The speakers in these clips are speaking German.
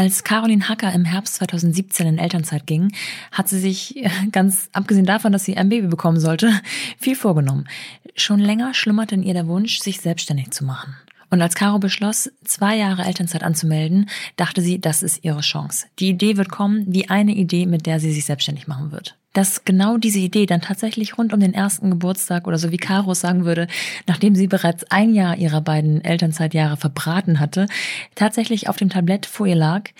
Als Caroline Hacker im Herbst 2017 in Elternzeit ging, hat sie sich, äh, ganz abgesehen davon, dass sie ein Baby bekommen sollte, viel vorgenommen. Schon länger schlummerte in ihr der Wunsch, sich selbstständig zu machen. Und als Caro beschloss, zwei Jahre Elternzeit anzumelden, dachte sie, das ist ihre Chance. Die Idee wird kommen, wie eine Idee, mit der sie sich selbstständig machen wird dass genau diese Idee dann tatsächlich rund um den ersten Geburtstag oder so wie Caro sagen würde, nachdem sie bereits ein Jahr ihrer beiden Elternzeitjahre verbraten hatte, tatsächlich auf dem Tablett vor ihr lag,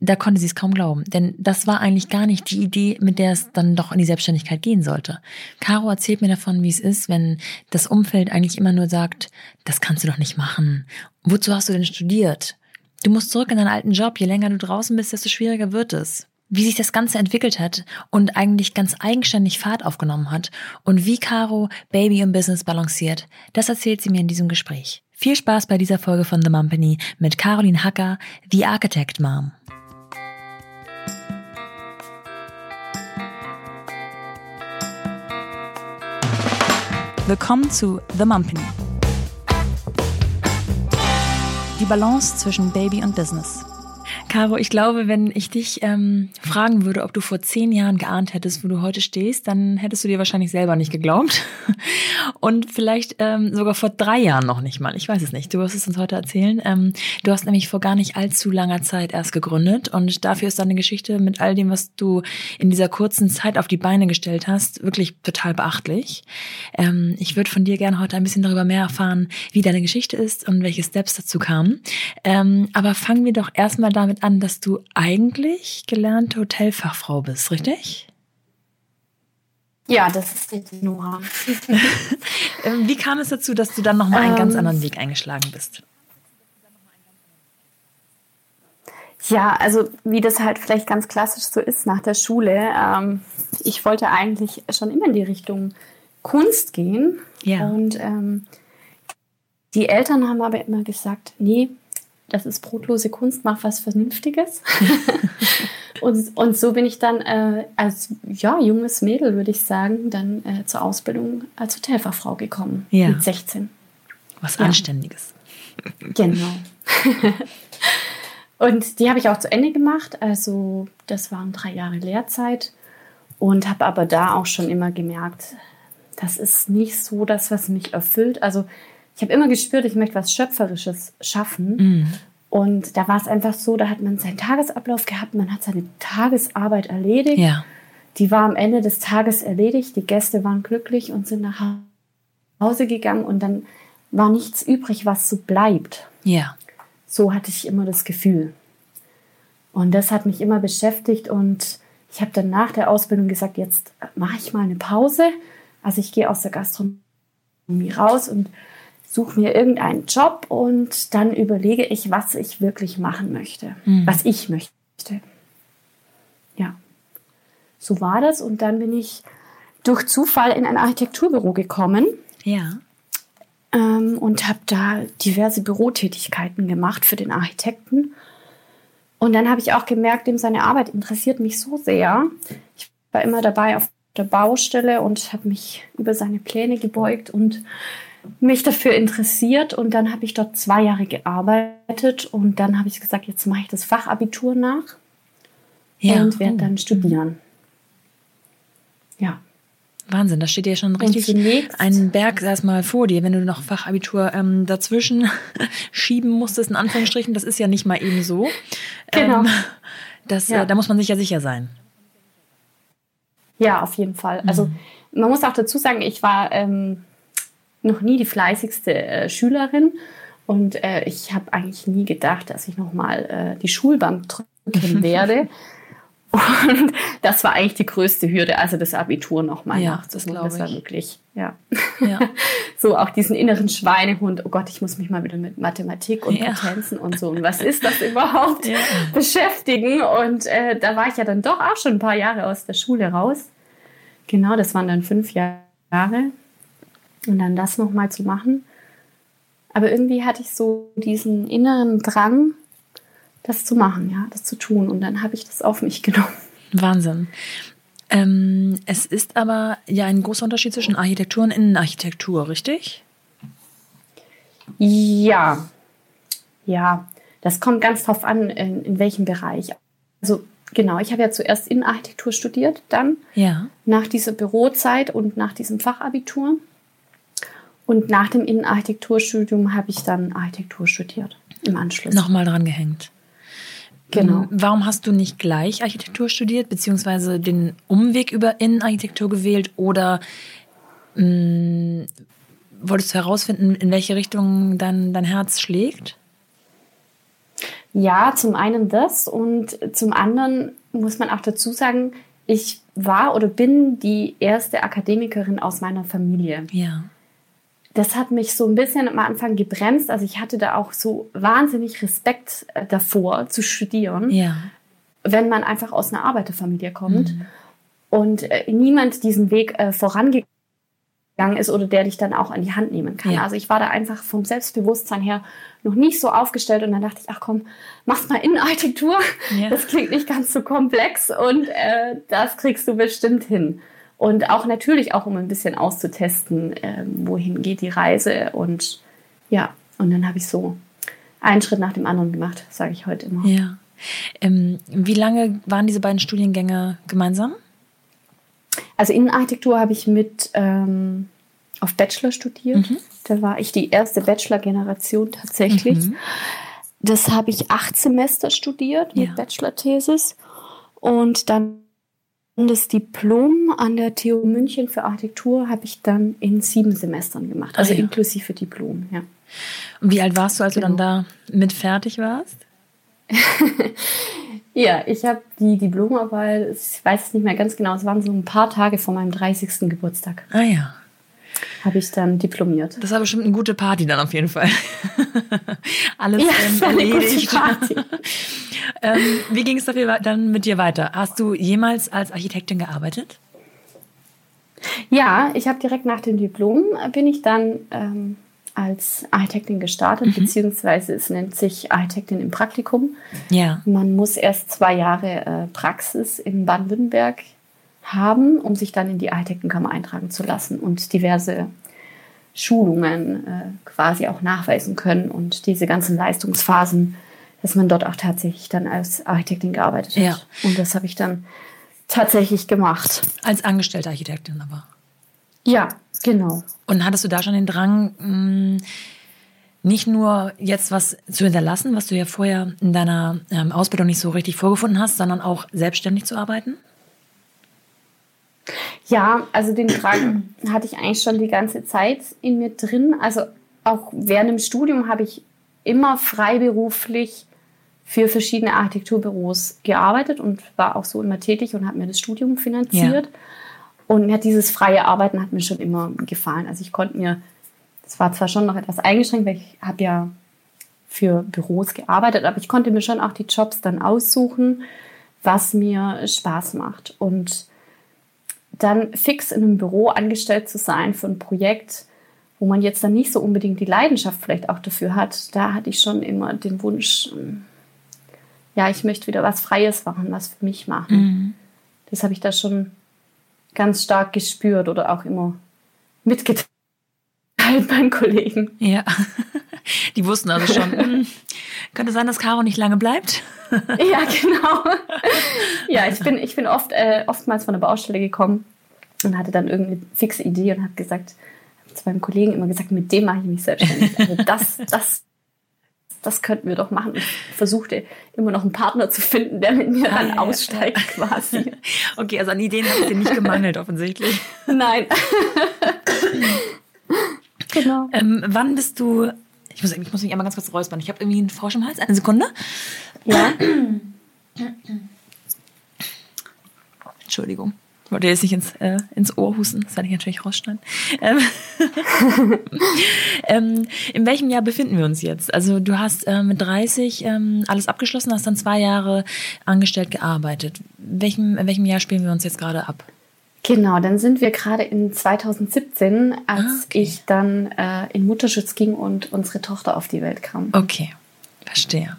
da konnte sie es kaum glauben, denn das war eigentlich gar nicht die Idee, mit der es dann doch in die Selbstständigkeit gehen sollte. Caro erzählt mir davon, wie es ist, wenn das Umfeld eigentlich immer nur sagt, das kannst du doch nicht machen. Wozu hast du denn studiert? Du musst zurück in deinen alten Job. Je länger du draußen bist, desto schwieriger wird es wie sich das Ganze entwickelt hat und eigentlich ganz eigenständig Fahrt aufgenommen hat und wie Caro Baby und Business balanciert, das erzählt sie mir in diesem Gespräch. Viel Spaß bei dieser Folge von The Mumpany mit Caroline Hacker, The Architect Mom. Willkommen zu The Mumpany. Die Balance zwischen Baby und Business. Caro, ich glaube, wenn ich dich ähm, fragen würde, ob du vor zehn Jahren geahnt hättest, wo du heute stehst, dann hättest du dir wahrscheinlich selber nicht geglaubt. Und vielleicht ähm, sogar vor drei Jahren noch nicht mal. Ich weiß es nicht. Du wirst es uns heute erzählen. Ähm, du hast nämlich vor gar nicht allzu langer Zeit erst gegründet. Und dafür ist deine Geschichte mit all dem, was du in dieser kurzen Zeit auf die Beine gestellt hast, wirklich total beachtlich. Ähm, ich würde von dir gerne heute ein bisschen darüber mehr erfahren, wie deine Geschichte ist und welche Steps dazu kamen. Ähm, aber fangen wir doch erstmal damit damit an, dass du eigentlich gelernte Hotelfachfrau bist, richtig? Ja, das ist richtig, Nora. Ähm, wie kam es dazu, dass du dann nochmal einen ähm, ganz anderen Weg eingeschlagen bist? Ja, also wie das halt vielleicht ganz klassisch so ist nach der Schule. Ähm, ich wollte eigentlich schon immer in die Richtung Kunst gehen. Ja. Und ähm, die Eltern haben aber immer gesagt, nee, das ist brotlose Kunst, mach was Vernünftiges. und, und so bin ich dann äh, als ja, junges Mädel, würde ich sagen, dann äh, zur Ausbildung als Hotelfachfrau gekommen. Ja. Mit 16. Was ja. Anständiges. Genau. und die habe ich auch zu Ende gemacht. Also das waren drei Jahre Lehrzeit. Und habe aber da auch schon immer gemerkt, das ist nicht so das, was mich erfüllt. Also ich habe immer gespürt, ich möchte was Schöpferisches schaffen. Mhm. Und da war es einfach so, da hat man seinen Tagesablauf gehabt, man hat seine Tagesarbeit erledigt. Ja. Die war am Ende des Tages erledigt, die Gäste waren glücklich und sind nach Hause gegangen und dann war nichts übrig, was so bleibt. Ja. So hatte ich immer das Gefühl. Und das hat mich immer beschäftigt und ich habe dann nach der Ausbildung gesagt, jetzt mache ich mal eine Pause. Also ich gehe aus der Gastronomie raus und suche mir irgendeinen Job und dann überlege ich, was ich wirklich machen möchte, mhm. was ich möchte. Ja, so war das und dann bin ich durch Zufall in ein Architekturbüro gekommen. Ja. Ähm, und habe da diverse Bürotätigkeiten gemacht für den Architekten. Und dann habe ich auch gemerkt, ihm seine Arbeit interessiert mich so sehr. Ich war immer dabei auf der Baustelle und habe mich über seine Pläne gebeugt und mich dafür interessiert und dann habe ich dort zwei Jahre gearbeitet und dann habe ich gesagt, jetzt mache ich das Fachabitur nach ja. und werde dann studieren. Ja. Wahnsinn, da steht ja schon richtig ein Berg erstmal vor dir, wenn du noch Fachabitur ähm, dazwischen schieben musstest, in Anführungsstrichen, das ist ja nicht mal eben so. Genau. Ähm, das, ja. äh, da muss man sich ja sicher sein. Ja, auf jeden Fall. Also mhm. man muss auch dazu sagen, ich war ähm, noch nie die fleißigste äh, Schülerin und äh, ich habe eigentlich nie gedacht, dass ich nochmal äh, die Schulbank drücken werde. Und das war eigentlich die größte Hürde, also das Abitur nochmal ja, Das, das war wirklich, ja. ja. so auch diesen inneren Schweinehund, oh Gott, ich muss mich mal wieder mit Mathematik und ja. Potenzen und so und was ist das überhaupt ja. beschäftigen. Und äh, da war ich ja dann doch auch schon ein paar Jahre aus der Schule raus. Genau, das waren dann fünf Jahre. Und dann das nochmal zu machen. Aber irgendwie hatte ich so diesen inneren Drang, das zu machen, ja, das zu tun. Und dann habe ich das auf mich genommen. Wahnsinn. Ähm, es ist aber ja ein großer Unterschied zwischen Architektur und Innenarchitektur, richtig? Ja, ja. Das kommt ganz drauf an, in, in welchem Bereich. Also genau, ich habe ja zuerst Innenarchitektur studiert, dann Ja. nach dieser Bürozeit und nach diesem Fachabitur. Und nach dem Innenarchitekturstudium habe ich dann Architektur studiert im Anschluss. Nochmal dran gehängt. Genau. Warum hast du nicht gleich Architektur studiert, beziehungsweise den Umweg über Innenarchitektur gewählt oder mh, wolltest du herausfinden, in welche Richtung dein, dein Herz schlägt? Ja, zum einen das und zum anderen muss man auch dazu sagen, ich war oder bin die erste Akademikerin aus meiner Familie. Ja. Das hat mich so ein bisschen am Anfang gebremst. Also ich hatte da auch so wahnsinnig Respekt äh, davor zu studieren, Ja. wenn man einfach aus einer Arbeiterfamilie kommt und äh, niemand diesen Weg äh, vorangegangen ist oder der dich dann auch an die Hand nehmen kann. Ja. Also ich war da einfach vom Selbstbewusstsein her noch nicht so aufgestellt und dann dachte ich, ach komm, mach's mal Innenarchitektur. Ja. Das klingt nicht ganz so komplex und äh, das kriegst du bestimmt hin. Und auch natürlich auch, um ein bisschen auszutesten, ähm, wohin geht die Reise und ja, und dann habe ich so einen Schritt nach dem anderen gemacht, sage ich heute immer. Ja. Ähm, wie lange waren diese beiden Studiengänge gemeinsam? Also Innenarchitektur habe ich mit ähm, auf Bachelor studiert. Mhm. Da war ich die erste Bachelor-Generation tatsächlich. Mhm. Das habe ich acht Semester studiert mit Ja. Bachelor-Thesis. Und dann das Diplom an der TU München für Architektur habe ich dann in sieben Semestern gemacht. Also Ah, ja. inklusive Diplom, ja. Und wie alt warst du, als du dann Genau. da mit fertig warst? Ja, ich habe die Diplomarbeit, ich weiß es nicht mehr ganz genau, es waren so ein paar Tage vor meinem 30. Geburtstag, Ah ja. Habe ich dann diplomiert. Das war bestimmt eine gute Party dann auf jeden Fall. Alles Ja, ähm, war eine gute erledigt. Party. ähm, wie ging es dann mit dir weiter? Hast du jemals als Architektin gearbeitet? Ja, ich habe direkt nach dem Diplom äh, bin ich dann ähm, als Architektin gestartet, beziehungsweise es nennt sich Architektin im Praktikum. Ja. Man muss erst zwei Jahre äh, Praxis in Baden-Württemberg haben, um sich dann in die Architektenkammer eintragen zu lassen und diverse Schulungen äh, quasi auch nachweisen können und diese ganzen Leistungsphasen, dass man dort auch tatsächlich dann als Architektin gearbeitet hat. Ja. Und das habe ich dann tatsächlich gemacht. Als angestellte Architektin aber. Ja, genau. Und hattest du da schon den Drang, mh, nicht nur jetzt was zu hinterlassen, was du ja vorher in deiner ähm, Ausbildung nicht so richtig vorgefunden hast, sondern auch selbstständig zu arbeiten? Ja, also den Drang hatte ich eigentlich schon die ganze Zeit in mir drin. Also auch während dem Studium habe ich immer freiberuflich für verschiedene Architekturbüros gearbeitet und war auch so immer tätig und habe mir das Studium finanziert. Und mir hat dieses freie Arbeiten hat mir schon immer gefallen. Also ich konnte mir, das war zwar schon noch etwas eingeschränkt, weil ich habe ja für Büros gearbeitet, aber ich konnte mir schon auch die Jobs dann aussuchen, was mir Spaß macht. Und dann fix in einem Büro angestellt zu sein für ein Projekt, wo man jetzt dann nicht so unbedingt die Leidenschaft vielleicht auch dafür hat, da hatte ich schon immer den Wunsch, ähm, ja, ich möchte wieder was Freies machen, was für mich machen. Das habe ich da schon ganz stark gespürt oder auch immer mitgeteilt beim Kollegen. Ja. Die wussten also schon, hm, könnte sein, dass Caro nicht lange bleibt. Ja, genau. ja, ich bin, ich bin oft, äh, oftmals von der Baustelle gekommen und hatte dann irgendeine fixe Idee und habe gesagt, hab zu meinem Kollegen immer gesagt, mit dem mache ich mich selbstständig. Also das, das, das könnten wir doch machen. Ich versuchte immer noch einen Partner zu finden, der mit mir Ah, dann ja, ja, aussteigt quasi. Okay, also an Ideen hat es dir nicht gemangelt offensichtlich. Nein. genau. Ähm, wann bist du, ich muss, ich muss mich einmal ganz kurz räuspern, ich habe irgendwie einen Frosch im Hals, eine Sekunde. Ja. Entschuldigung. Ich wollte jetzt nicht ins, äh, ins Ohr husten, das werde ich natürlich rausschneiden. Ähm, ähm, in welchem Jahr befinden wir uns jetzt? Also du hast äh, mit 30 ähm, alles abgeschlossen, hast dann zwei Jahre angestellt gearbeitet. Welchem, in welchem Jahr spielen wir uns jetzt gerade ab? Genau, dann sind wir gerade in 2017, als Ah, okay. ich dann äh, in Mutterschutz ging und unsere Tochter auf die Welt kam. Okay. Verstehe.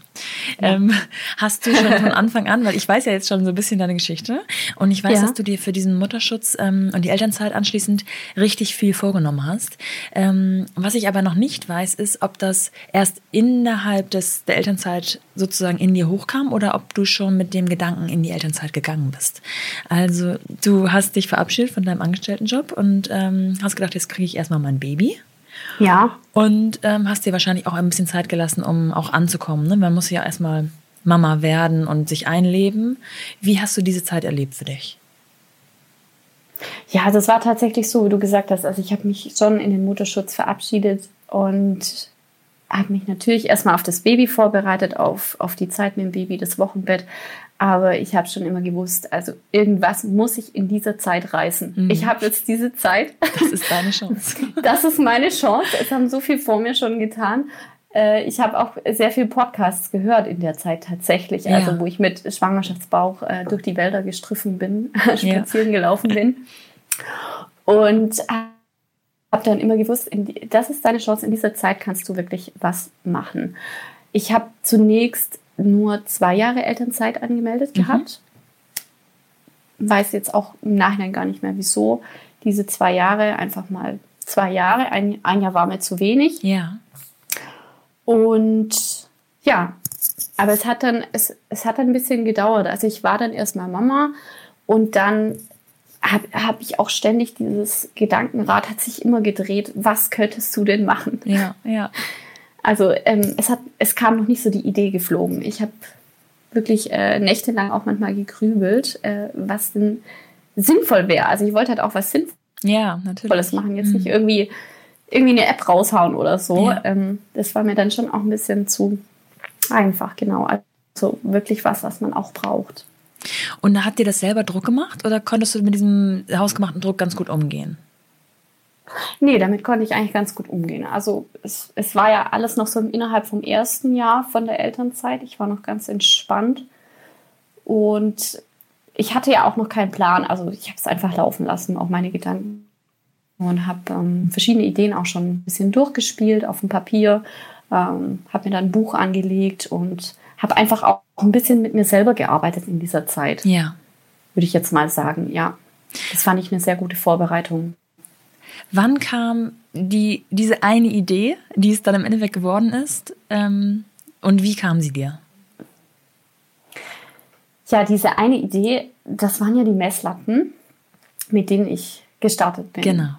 Ähm, hast du schon von Anfang an, weil ich weiß ja jetzt schon so ein bisschen deine Geschichte und ich weiß, ja. dass du dir für diesen Mutterschutz ähm, und die Elternzeit anschließend richtig viel vorgenommen hast. Ähm, was ich aber noch nicht weiß, ist, ob das erst innerhalb des, der Elternzeit sozusagen in dir hochkam oder ob du schon mit dem Gedanken in die Elternzeit gegangen bist. Also du hast dich verabschiedet von deinem Angestelltenjob und ähm, hast gedacht, jetzt kriege ich erstmal mein Baby. Ja. Und ähm, hast dir wahrscheinlich auch ein bisschen Zeit gelassen, um auch anzukommen. Ne? Man muss ja erstmal Mama werden und sich einleben. Wie hast du diese Zeit erlebt für dich? Ja, das war tatsächlich so, wie du gesagt hast. Also ich habe mich schon in den Mutterschutz verabschiedet und habe mich natürlich erstmal auf das Baby vorbereitet, auf, auf die Zeit mit dem Baby, das Wochenbett. Aber ich habe schon immer gewusst, also irgendwas muss ich in dieser Zeit reißen. Mhm. Ich habe jetzt diese Zeit. Das ist deine Chance. Das ist meine Chance. Es haben so viel vor mir schon getan. Äh, ich habe auch sehr viel Podcasts gehört in der Zeit tatsächlich, ja. also wo ich mit Schwangerschaftsbauch äh, durch die Wälder gestriffen bin, spazieren ja. gelaufen bin. Und habe dann immer gewusst, das ist deine Chance, in dieser Zeit kannst du wirklich was machen. Ich habe zunächst nur zwei Jahre Elternzeit angemeldet mhm. gehabt. Weiß jetzt auch im Nachhinein gar nicht mehr, wieso. Diese zwei Jahre, einfach mal zwei Jahre. Ein, ein Jahr war mir zu wenig. Ja. Und ja, aber es hat dann, es, es hat dann ein bisschen gedauert. Also ich war dann erstmal Mama und dann habe hab ich auch ständig dieses Gedankenrad hat sich immer gedreht, was könntest du denn machen? Ja, ja. Also ähm, es, hat, es kam noch nicht so die Idee geflogen. Ich habe wirklich äh, nächtelang auch manchmal gegrübelt, äh, was denn sinnvoll wäre. Also ich wollte halt auch was Sinnvolles ja, natürlich. machen, jetzt mhm. nicht irgendwie, irgendwie eine App raushauen oder so. Ja. Ähm, das war mir dann schon auch ein bisschen zu einfach, genau. Also wirklich was, was man auch braucht. Und habt ihr das selber Druck gemacht oder konntest du mit diesem hausgemachten Druck ganz gut umgehen? Nee, damit konnte ich eigentlich ganz gut umgehen. Also es, es war ja alles noch so innerhalb vom ersten Jahr von der Elternzeit. Ich war noch ganz entspannt. Und ich hatte ja auch noch keinen Plan. Also ich habe es einfach laufen lassen, auch meine Gedanken. Und habe ähm, verschiedene Ideen auch schon ein bisschen durchgespielt auf dem Papier. Ähm, habe mir dann ein Buch angelegt und habe einfach auch ein bisschen mit mir selber gearbeitet in dieser Zeit. Ja. Würde ich jetzt mal sagen, ja. Das fand ich eine sehr gute Vorbereitung. Wann kam die, diese eine Idee, die es dann im Endeffekt geworden ist? Ähm, und wie kam sie dir? Ja, diese eine Idee, das waren ja die Messlatten, mit denen ich gestartet bin. Genau.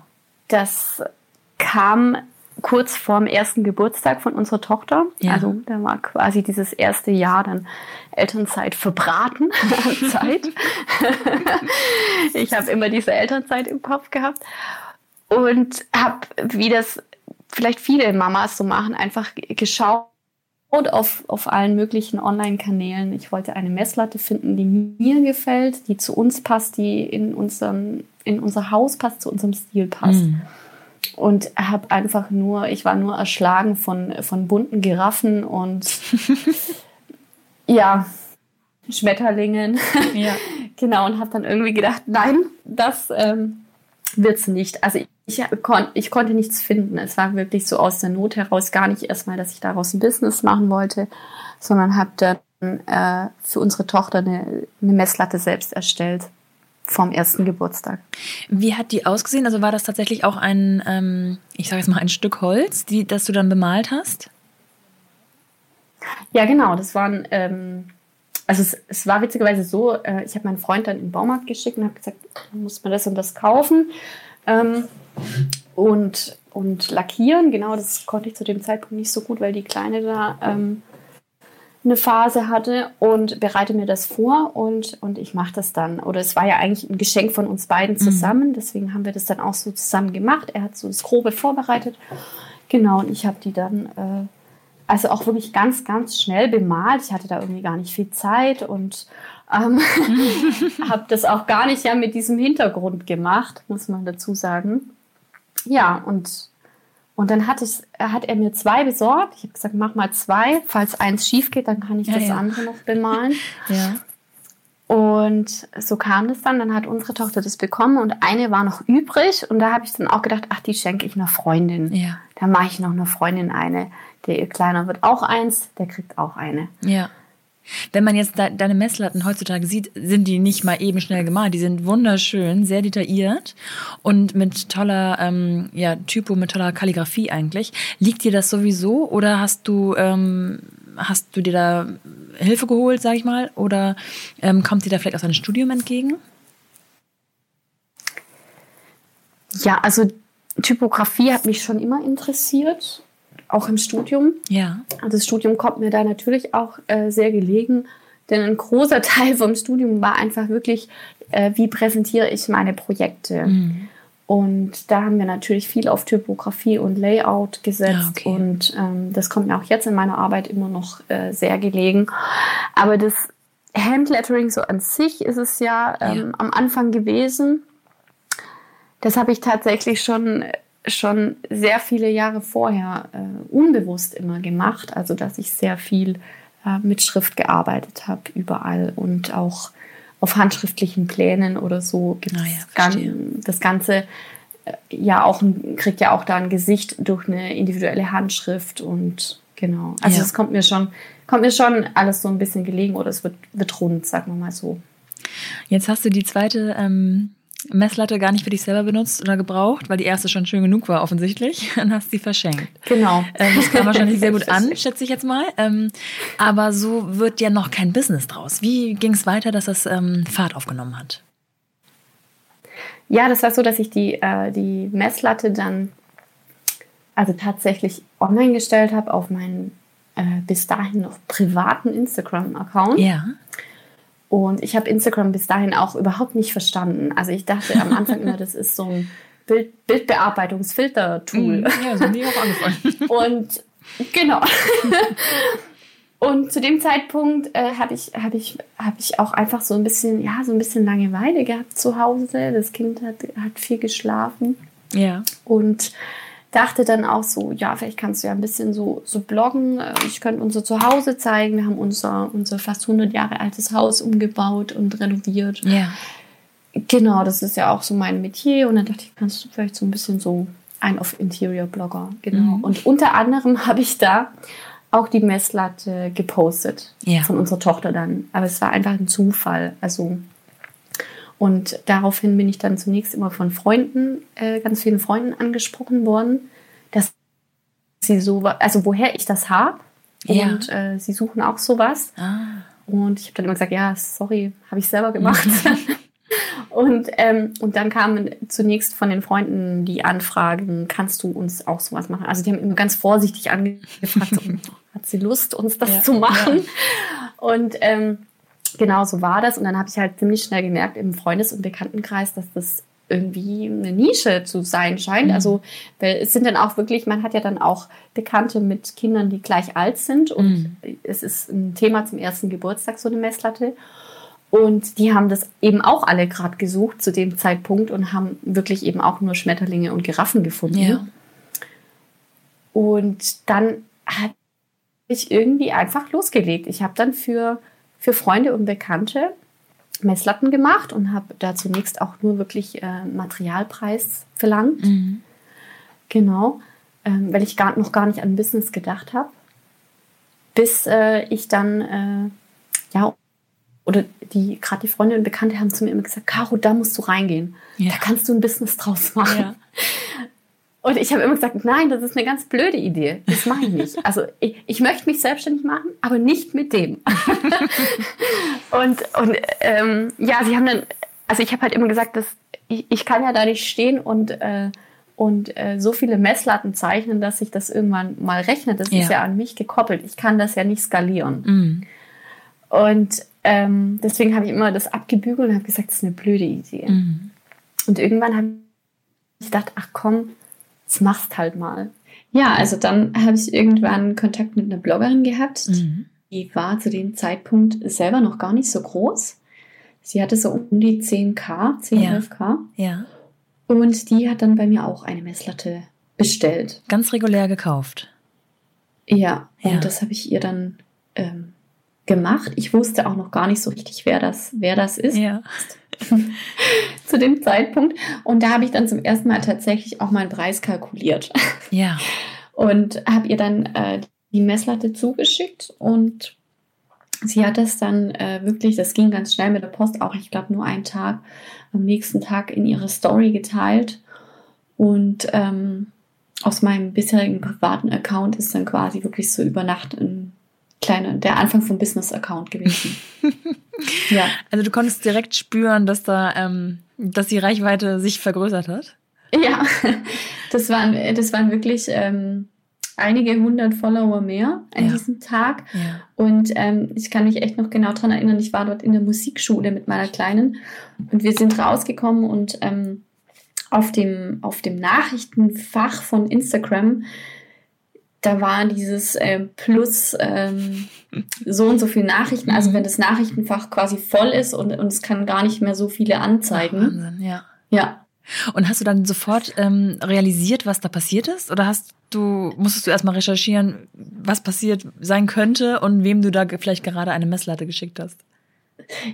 Das kam kurz vorm ersten Geburtstag von unserer Tochter. Ja. Also da war quasi dieses erste Jahr dann Elternzeit verbraten Zeit. ich habe immer diese Elternzeit im Kopf gehabt und habe, wie das vielleicht viele Mamas so machen, einfach geschaut auf, auf allen möglichen Online-Kanälen. Ich wollte eine Messlatte finden, die mir gefällt, die zu uns passt, die in, unserem, in unser Haus passt, zu unserem Stil passt. Mhm. Und habe einfach nur, ich war nur erschlagen von, von bunten Giraffen und ja, Schmetterlingen. Ja. genau, und habe dann irgendwie gedacht, nein, das ähm, es nicht. Also ich, kon ich konnte nichts finden. Es war wirklich so aus der Not heraus gar nicht erstmal, dass ich daraus ein Business machen wollte, sondern habe dann äh, für unsere Tochter eine, eine Messlatte selbst erstellt vom ersten Geburtstag. Wie hat die ausgesehen? Also war das tatsächlich auch ein, ähm, ich sage jetzt mal ein Stück Holz, die, das du dann bemalt hast? Ja, genau. Das waren, ähm, also es, es, war witzigerweise so, äh, ich habe meinen Freund dann in den Baumarkt geschickt und habe gesagt, muss man das und das kaufen. Ähm, und, und lackieren, genau, das konnte ich zu dem Zeitpunkt nicht so gut, weil die Kleine da ähm, eine Phase hatte und bereite mir das vor und, und ich mache das dann. Oder es war ja eigentlich ein Geschenk von uns beiden mhm. zusammen, mhm. deswegen haben wir das dann auch so zusammen gemacht. Er hat so das Grobe vorbereitet. Genau, und ich habe die dann äh, also auch wirklich ganz, ganz schnell bemalt. Ich hatte da irgendwie gar nicht viel Zeit und ähm, habe das auch gar nicht ja mit diesem Hintergrund gemacht, muss man dazu sagen. Ja, und, und dann hat, es, hat er mir zwei besorgt. Ich habe gesagt, mach mal zwei. Falls eins schief geht, dann kann ich ja, das ja. andere noch bemalen. ja. Und so kam das dann. Dann hat unsere Tochter das bekommen und eine war noch übrig. Und da habe ich dann auch gedacht, ach, die schenke ich einer Freundin. Ja. Da mache ich noch einer Freundin eine. der Kleiner wird auch eins, der kriegt auch eine. Ja. Wenn man jetzt de deine Messlatten heutzutage sieht, sind die nicht mal eben schnell gemalt. Die sind wunderschön, sehr detailliert und mit toller ähm, ja, Typo, mit toller Kalligrafie eigentlich. Liegt dir das sowieso oder hast du, ähm, hast du dir da Hilfe geholt, sag ich mal? Oder ähm, kommt dir da vielleicht auch dein Studium entgegen? Ja, also Typografie hat mich schon immer interessiert auch im Studium. Ja. Also das Studium kommt mir da natürlich auch äh, sehr gelegen, denn ein großer Teil vom Studium war einfach wirklich, äh, wie präsentiere ich meine Projekte. Mhm. Und da haben wir natürlich viel auf Typografie und Layout gesetzt. Ah, okay. Und ähm, das kommt mir auch jetzt in meiner Arbeit immer noch äh, sehr gelegen. Aber das Handlettering so an sich ist es ja, ähm, ja. am Anfang gewesen. Das habe ich tatsächlich schon schon sehr viele Jahre vorher äh, unbewusst immer gemacht. Also dass ich sehr viel äh, mit Schrift gearbeitet habe, überall und auch auf handschriftlichen Plänen oder so ah ja, das Ganze äh, ja auch kriegt ja auch da ein Gesicht durch eine individuelle Handschrift und genau. Also es kommt mir schon kommt mir schon alles so ein bisschen gelegen oder es wird, wird rund, sagen wir mal so. Jetzt hast du die zweite ähm, Messlatte gar nicht für dich selber benutzt oder gebraucht, weil die erste schon schön genug war offensichtlich und hast sie verschenkt. Genau. Ähm, das kam wahrscheinlich sehr gut an, schätze ich jetzt mal. Ähm, aber so wird ja noch kein Business draus. Wie ging es weiter, dass das ähm, Fahrt aufgenommen hat? Ja, das war so, dass ich die, äh, die Messlatte dann also tatsächlich online gestellt habe auf meinen äh, bis dahin noch privaten Instagram-Account. Ja. Und ich habe Instagram bis dahin auch überhaupt nicht verstanden. Also ich dachte am Anfang immer, das ist so ein Bild, Bildbearbeitungsfilter-Tool. Mhm. Ja, so die auch angefangen. Und genau. Und zu dem Zeitpunkt äh, habe ich, hab ich, hab ich auch einfach so ein bisschen, ja, so ein bisschen Langeweile gehabt zu Hause. Das Kind hat, hat viel geschlafen. Ja. Und dachte dann auch so, ja, vielleicht kannst du ja ein bisschen so, so bloggen. Ich könnte unser Zuhause zeigen. Wir haben unser, unser fast 100 Jahre altes Haus umgebaut und renoviert. Ja. Genau, das ist ja auch so mein Metier. Und dann dachte ich, kannst du vielleicht so ein bisschen so ein auf Interior-Blogger. Genau. Mhm. Und unter anderem habe ich da auch die Messlatte gepostet ja. von unserer Tochter dann. Aber es war einfach ein Zufall. Also und daraufhin bin ich dann zunächst immer von Freunden, äh, ganz vielen Freunden angesprochen worden, dass sie so, also woher ich das habe. Ja. Und äh, sie suchen auch sowas. Ah. Und ich habe dann immer gesagt, ja, sorry, habe ich selber gemacht. und, ähm, und dann kamen zunächst von den Freunden die Anfragen, kannst du uns auch sowas machen? Also die haben immer ganz vorsichtig angefragt, so, hat sie Lust, uns das ja. zu machen? Ja. Und ähm, genau so war das. Und dann habe ich halt ziemlich schnell gemerkt im Freundes- und Bekanntenkreis, dass das irgendwie eine Nische zu sein scheint. Mhm. Also, weil es sind dann auch wirklich, man hat ja dann auch Bekannte mit Kindern, die gleich alt sind und mhm. es ist ein Thema zum ersten Geburtstag, so eine Messlatte. Und die haben das eben auch alle gerade gesucht zu dem Zeitpunkt und haben wirklich eben auch nur Schmetterlinge und Giraffen gefunden. Ja. Und dann habe ich irgendwie einfach losgelegt. Ich habe dann für für Freunde und Bekannte Messlatten gemacht und habe da zunächst auch nur wirklich äh, Materialpreis verlangt. Mhm. Genau, ähm, weil ich gar, noch gar nicht an Business gedacht habe. Bis äh, ich dann, äh, ja, oder die, gerade die Freunde und Bekannte haben zu mir immer gesagt, Caro, da musst du reingehen. Ja. Da kannst du ein Business draus machen. Ja. Und ich habe immer gesagt, nein, das ist eine ganz blöde Idee. Das mache ich nicht. Also ich, ich möchte mich selbstständig machen, aber nicht mit dem. und und ähm, ja, sie haben dann, also ich habe halt immer gesagt, dass ich, ich kann ja da nicht stehen und äh, und äh, so viele Messlatten zeichnen, dass sich das irgendwann mal rechnet. Das ja. ist ja an mich gekoppelt. Ich kann das ja nicht skalieren. Mhm. Und ähm, deswegen habe ich immer das abgebügelt und habe gesagt, das ist eine blöde Idee. Mhm. Und irgendwann habe ich gedacht, ach komm, das machst halt mal. Ja, also dann habe ich irgendwann Kontakt mit einer Bloggerin gehabt. Mhm. Die war zu dem Zeitpunkt selber noch gar nicht so groß. Sie hatte so um die 10k, 10, ja. 11k. Ja. Und die hat dann bei mir auch eine Messlatte bestellt. Ganz regulär gekauft. Ja, ja. und das habe ich ihr dann ähm, gemacht. Ich wusste auch noch gar nicht so richtig, wer das, wer das ist. Ja. zu dem Zeitpunkt. Und da habe ich dann zum ersten Mal tatsächlich auch meinen Preis kalkuliert. Ja. und habe ihr dann äh, die Messlatte zugeschickt und sie hat das dann äh, wirklich, das ging ganz schnell mit der Post, auch ich glaube nur einen Tag, am nächsten Tag in ihre Story geteilt und ähm, aus meinem bisherigen privaten Account ist dann quasi wirklich so über Nacht ein kleiner, der Anfang vom Business-Account gewesen. ja. Also du konntest direkt spüren, dass da, ähm, dass die Reichweite sich vergrößert hat? Ja, das waren, das waren wirklich ähm, einige hundert Follower mehr an ja. diesem Tag. Ja. Und ähm, ich kann mich echt noch genau daran erinnern, ich war dort in der Musikschule mit meiner Kleinen und wir sind rausgekommen und ähm, auf, dem, auf dem Nachrichtenfach von Instagram da war dieses äh, Plus ähm, so und so viele Nachrichten. Also mhm. wenn das Nachrichtenfach quasi voll ist und, und es kann gar nicht mehr so viele anzeigen. Wahnsinn, ja. Ja. Und hast du dann sofort ähm, realisiert, was da passiert ist? Oder hast du, musstest du erstmal recherchieren, was passiert sein könnte und wem du da vielleicht gerade eine Messlatte geschickt hast?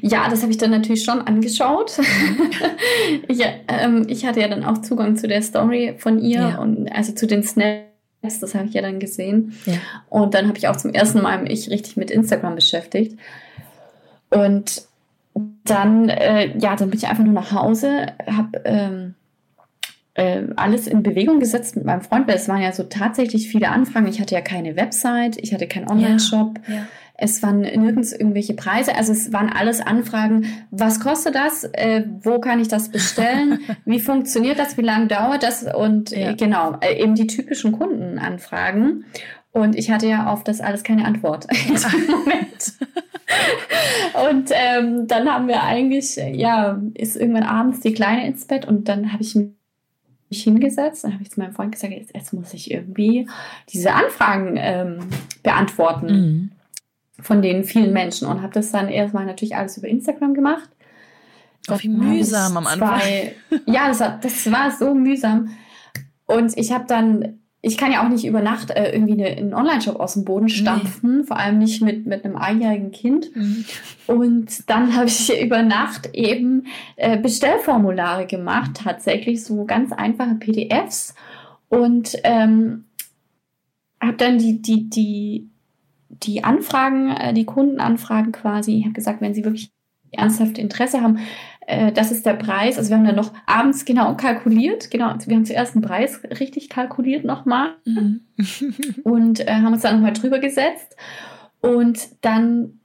Ja, das habe ich dann natürlich schon angeschaut. ich, ähm, ich, hatte ja dann auch Zugang zu der Story von ihr ja. und also zu den Snaps, das habe ich ja dann gesehen. Ja. Und dann habe ich auch zum ersten Mal mich richtig mit Instagram beschäftigt. Und dann, äh, ja, dann bin ich einfach nur nach Hause, habe ähm, äh, alles in Bewegung gesetzt mit meinem Freund, weil es waren ja so tatsächlich viele Anfragen. Ich hatte ja keine Website, ich hatte keinen Online-Shop. Ja, ja. Es waren nirgends irgendwelche Preise. Also es waren alles Anfragen. Was kostet das? Äh, wo kann ich das bestellen? Wie funktioniert das? Wie lange dauert das? Und ja. äh, genau, äh, eben die typischen Kundenanfragen. Und ich hatte ja auf das alles keine Antwort in dem Moment. und ähm, dann haben wir eigentlich, ja, ist irgendwann abends die Kleine ins Bett und dann habe ich mich hingesetzt, dann habe ich zu meinem Freund gesagt, jetzt, jetzt muss ich irgendwie diese Anfragen ähm, beantworten mhm. Von den vielen Menschen und habe das dann erstmal natürlich alles über Instagram gemacht. Auch wie mühsam am Anfang. Zwei, ja, das war, das war so mühsam. Und ich habe dann ich kann ja auch nicht über Nacht äh, irgendwie eine, einen Online-Shop aus dem Boden stampfen, nee. vor allem nicht mit, mit einem einjährigen Kind. Mhm. Und dann habe ich über Nacht eben äh, Bestellformulare gemacht, tatsächlich so ganz einfache PDFs und ähm, habe dann die, die, die, die Anfragen, äh, die Kundenanfragen quasi, ich habe gesagt, wenn sie wirklich ernsthaft Interesse haben, äh, das ist der Preis. Also wir haben dann noch abends genau kalkuliert. Genau, wir haben zuerst den Preis richtig kalkuliert nochmal mhm. und äh, haben uns dann nochmal drüber gesetzt. Und dann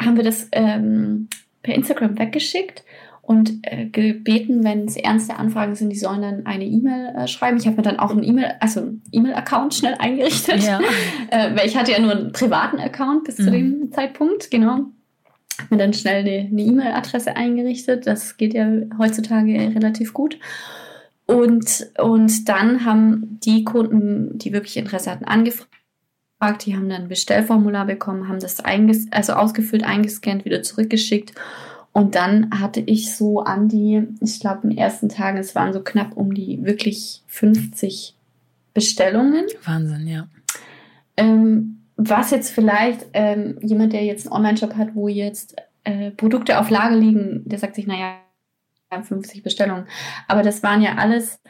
haben wir das ähm, per Instagram weggeschickt und äh, gebeten, wenn es ernste Anfragen sind, die sollen dann eine E-Mail äh, schreiben. Ich habe mir dann auch einen E-Mail, also E-Mail-Account schnell eingerichtet, ja. äh, weil ich hatte ja nur einen privaten Account bis mhm. zu dem Zeitpunkt, genau habe mir dann schnell eine E-Mail-Adresse eingerichtet. Das geht ja heutzutage relativ gut. Und, und dann haben die Kunden, die wirklich Interesse hatten, angefragt. Die haben dann ein Bestellformular bekommen, haben das also ausgefüllt, eingescannt, wieder zurückgeschickt. Und dann hatte ich so an die, ich glaube, in den ersten Tagen, es waren so knapp um die wirklich 50 Bestellungen. Wahnsinn, ja. Ähm, was jetzt vielleicht ähm, jemand, der jetzt einen Online-Shop hat, wo jetzt äh, Produkte auf Lager liegen, der sagt sich, naja, 50 Bestellungen. Aber das waren ja alles,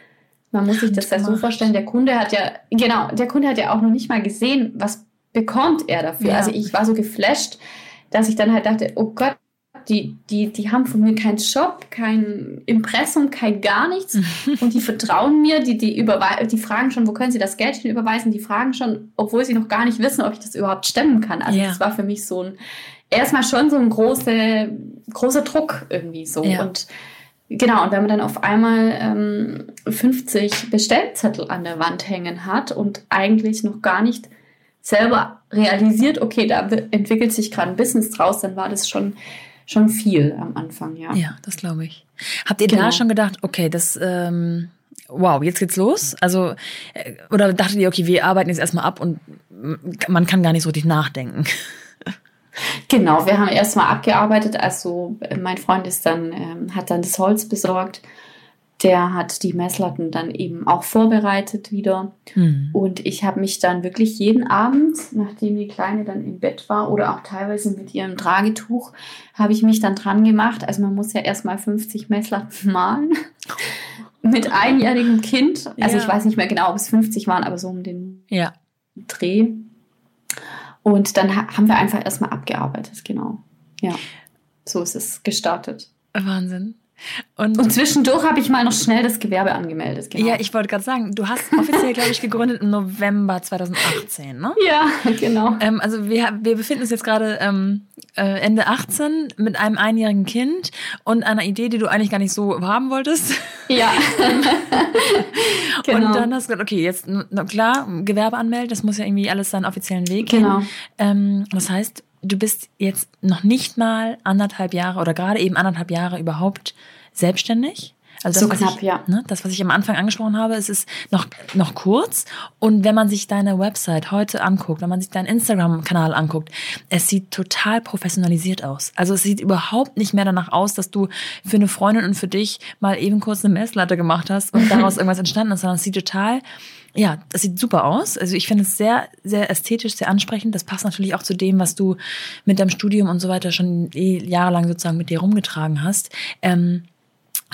man muss sich das ja so vorstellen, der Kunde hat ja, genau, der Kunde hat ja auch noch nicht mal gesehen, was bekommt er dafür. Ja. Also ich war so geflasht, dass ich dann halt dachte, oh Gott, die, die, die haben von mir keinen Shop, kein Impressum, kein gar nichts. und die vertrauen mir, die, die, die fragen schon, wo können sie das Geld hin überweisen? Die fragen schon, obwohl sie noch gar nicht wissen, ob ich das überhaupt stemmen kann. Also yeah. das war für mich so ein, erstmal schon so ein große, großer Druck irgendwie so. Ja. Und Genau, und wenn man dann auf einmal ähm, 50 Bestellzettel an der Wand hängen hat und eigentlich noch gar nicht selber realisiert, okay, da entwickelt sich gerade ein Business draus, dann war das schon schon viel am Anfang, ja. Ja, das glaube ich. Habt ihr genau. da schon gedacht, okay, das, ähm, wow, jetzt geht's los? Also, äh, oder dachtet ihr, okay, wir arbeiten jetzt erstmal ab und man kann gar nicht so richtig nachdenken? Genau, wir haben erstmal abgearbeitet. Also mein Freund ist dann, ähm, hat dann das Holz besorgt der hat die Messlatten dann eben auch vorbereitet wieder. Mhm. Und ich habe mich dann wirklich jeden Abend, nachdem die Kleine dann im Bett war oder auch teilweise mit ihrem Tragetuch, habe ich mich dann dran gemacht. Also man muss ja erstmal 50 Messlatten malen. mit einjährigem Kind. Also Ja. ich weiß nicht mehr genau, ob es 50 waren, aber so um den Ja. Dreh. Und dann ha haben wir einfach erstmal abgearbeitet, genau. Ja, so ist es gestartet. Wahnsinn. Und, Und zwischendurch habe ich mal noch schnell das Gewerbe angemeldet, genau. ja, ich wollte gerade sagen, du hast offiziell, glaube ich, gegründet im November 2018, ne? ja, genau. Ähm, also wir, wir befinden uns jetzt gerade ähm, äh, Ende 18 mit einem einjährigen Kind und einer Idee, die du eigentlich gar nicht so haben wolltest. Ja. genau. Und dann hast du gesagt, okay, jetzt na klar, Gewerbe anmelden, das muss ja irgendwie alles seinen offiziellen Weg Genau. gehen. Ähm, das heißt, du bist jetzt noch nicht mal anderthalb Jahre oder gerade eben anderthalb Jahre überhaupt selbstständig. Also So was knapp, ich, ja. Ne, das, was ich am Anfang angesprochen habe, es ist noch, noch kurz. Und wenn man sich deine Website heute anguckt, wenn man sich deinen Instagram-Kanal anguckt, es sieht total professionalisiert aus. Also es sieht überhaupt nicht mehr danach aus, dass du für eine Freundin und für dich mal eben kurz eine Messlatte gemacht hast und daraus irgendwas entstanden ist, sondern es sieht total ja, das sieht super aus. Also ich finde es sehr, sehr ästhetisch, sehr ansprechend. Das passt natürlich auch zu dem, was du mit deinem Studium und so weiter schon eh jahrelang sozusagen mit dir rumgetragen hast. Ähm,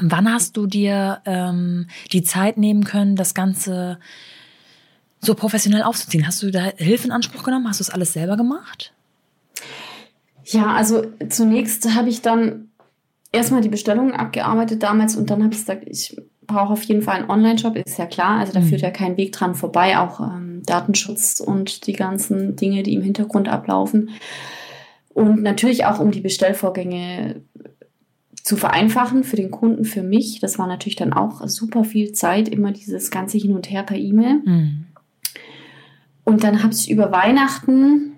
wann hast du dir ähm, die Zeit nehmen können, das Ganze so professionell aufzuziehen? Hast du da Hilfe in Anspruch genommen? Hast du das alles selber gemacht? Ja, also zunächst habe ich dann erstmal die Bestellungen abgearbeitet damals und dann habe ich gesagt, ich brauche auf jeden Fall einen Online-Shop, ist ja klar. Also da Mhm. führt ja kein Weg dran vorbei, auch ähm, Datenschutz und die ganzen Dinge, die im Hintergrund ablaufen. Und natürlich auch, um die Bestellvorgänge zu vereinfachen für den Kunden, für mich. Das war natürlich dann auch super viel Zeit, immer dieses ganze Hin und Her per E-Mail. Hm. Und dann habe ich über Weihnachten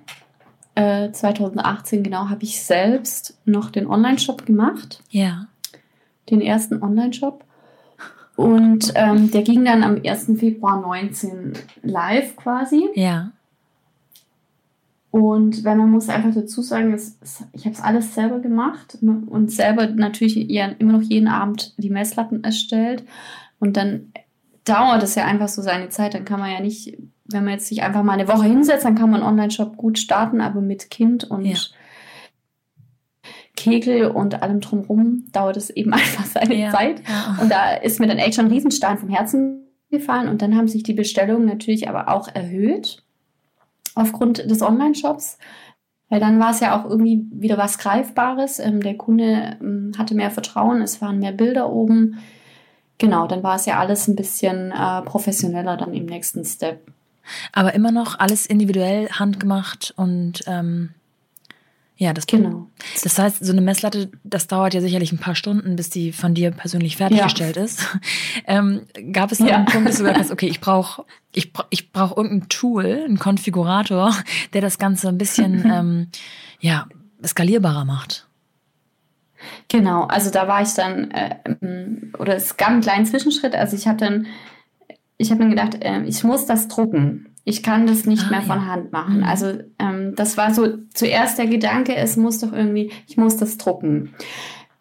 äh, 2018 genau, habe ich selbst noch den Online-Shop gemacht, Ja. den ersten Online-Shop. Und ähm, der ging dann am 1. Februar 19 live quasi. Ja. Und wenn man muss einfach dazu sagen, es, es, ich habe es alles selber gemacht und selber natürlich ja, immer noch jeden Abend die Messlatten erstellt. Und dann dauert es ja einfach so seine Zeit. Dann kann man ja nicht, wenn man jetzt sich einfach mal eine Woche hinsetzt, dann kann man einen Online-Shop gut starten, aber mit Kind und Ja. Kegel und allem drumherum dauert es eben einfach seine Ja. Zeit. ja. Und da ist mir dann echt schon ein Riesenstein vom Herzen gefallen. Und dann haben sich die Bestellungen natürlich aber auch erhöht aufgrund des Online-Shops. Weil dann war es ja auch irgendwie wieder was Greifbares. Ähm, der Kunde ähm, hatte mehr Vertrauen, es waren mehr Bilder oben. Genau, dann war es ja alles ein bisschen äh, professioneller dann im nächsten Step. Aber immer noch alles individuell handgemacht und ähm, ja, das Genau. Das heißt, so eine Messlatte, das dauert ja sicherlich ein paar Stunden, bis die von dir persönlich fertiggestellt ist. Ähm, gab es da Ja. einen Punkt, dass du gesagt hast, okay, ich brauche ich brauch, ich brauch irgendein Tool, einen Konfigurator, der das Ganze ein bisschen ähm, ja, skalierbarer macht? Genau, also da war ich dann, äh, oder es gab einen kleinen Zwischenschritt. Also ich habe dann, ich habe dann gedacht, äh, ich muss das drucken. Ich kann das nicht Ah, mehr ja. von Hand machen. Mhm. Also ähm, das war so zuerst der Gedanke, es muss doch irgendwie, ich muss das drucken.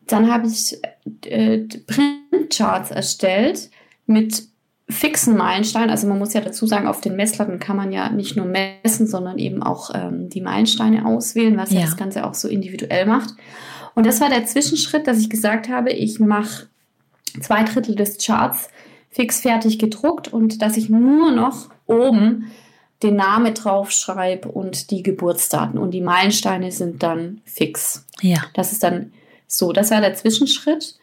Dann habe ich äh, Printcharts erstellt mit fixen Meilensteinen. Also man muss ja dazu sagen, auf den Messlatten kann man ja nicht nur messen, sondern eben auch ähm, die Meilensteine auswählen, was ja. Ja. das Ganze auch so individuell macht. Und das war der Zwischenschritt, dass ich gesagt habe, ich mache zwei Drittel des Charts fix fertig gedruckt und dass ich nur noch oben den Namen draufschreibe und die Geburtsdaten und die Meilensteine sind dann fix. Ja. Das ist dann so, das war der Zwischenschritt,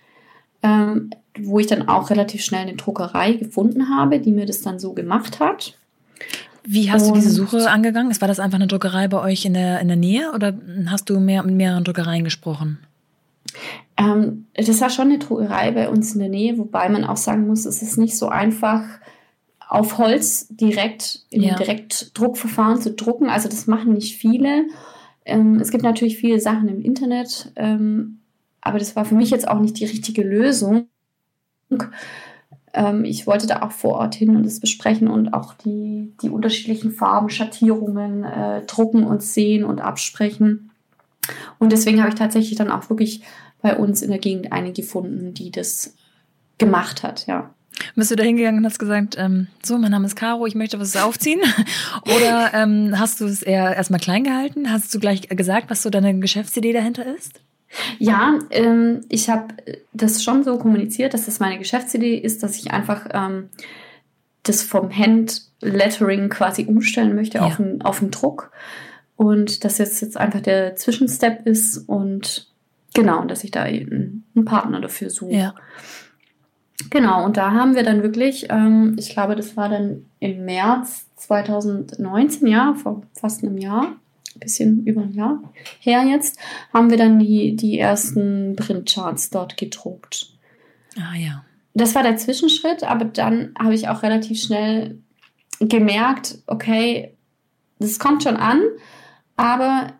ähm, wo ich dann auch relativ schnell eine Druckerei gefunden habe, die mir das dann so gemacht hat. Wie hast du diese Und- Suche angegangen? War das einfach eine Druckerei bei euch in der, in der Nähe oder hast du mehr mit mehreren Druckereien gesprochen? Ähm, das war schon eine Druckerei bei uns in der Nähe, wobei man auch sagen muss, es ist nicht so einfach, auf Holz direkt im Ja. Direktdruckverfahren zu drucken. Also das machen nicht viele. Ähm, es gibt natürlich viele Sachen im Internet, ähm, aber das war für mich jetzt auch nicht die richtige Lösung. Ähm, ich wollte da auch vor Ort hin und das besprechen und auch die, die unterschiedlichen Farben, Schattierungen äh, drucken und sehen und absprechen. Und deswegen habe ich tatsächlich dann auch wirklich bei uns in der Gegend eine gefunden, die das gemacht hat, ja. Bist du da hingegangen und hast gesagt, ähm, so, mein Name ist Caro, ich möchte was aufziehen? Oder ähm, hast du es eher erstmal klein gehalten? Hast du gleich gesagt, was so deine Geschäftsidee dahinter ist? Ja, ähm, ich habe das schon so kommuniziert, dass das meine Geschäftsidee ist, dass ich einfach ähm, das vom Handlettering quasi umstellen möchte ja. auf, einen, auf einen Druck. Und dass jetzt, jetzt einfach der Zwischenstep ist und genau, dass ich da einen, einen Partner dafür suche. Ja. Genau, und da haben wir dann wirklich, ähm, ich glaube, das war dann im März 2019, ja, vor fast einem Jahr, ein bisschen über ein Jahr her jetzt, haben wir dann die, die ersten Printcharts dort gedruckt. Ah ja. Das war der Zwischenschritt, aber dann habe ich auch relativ schnell gemerkt, okay, das kommt schon an, aber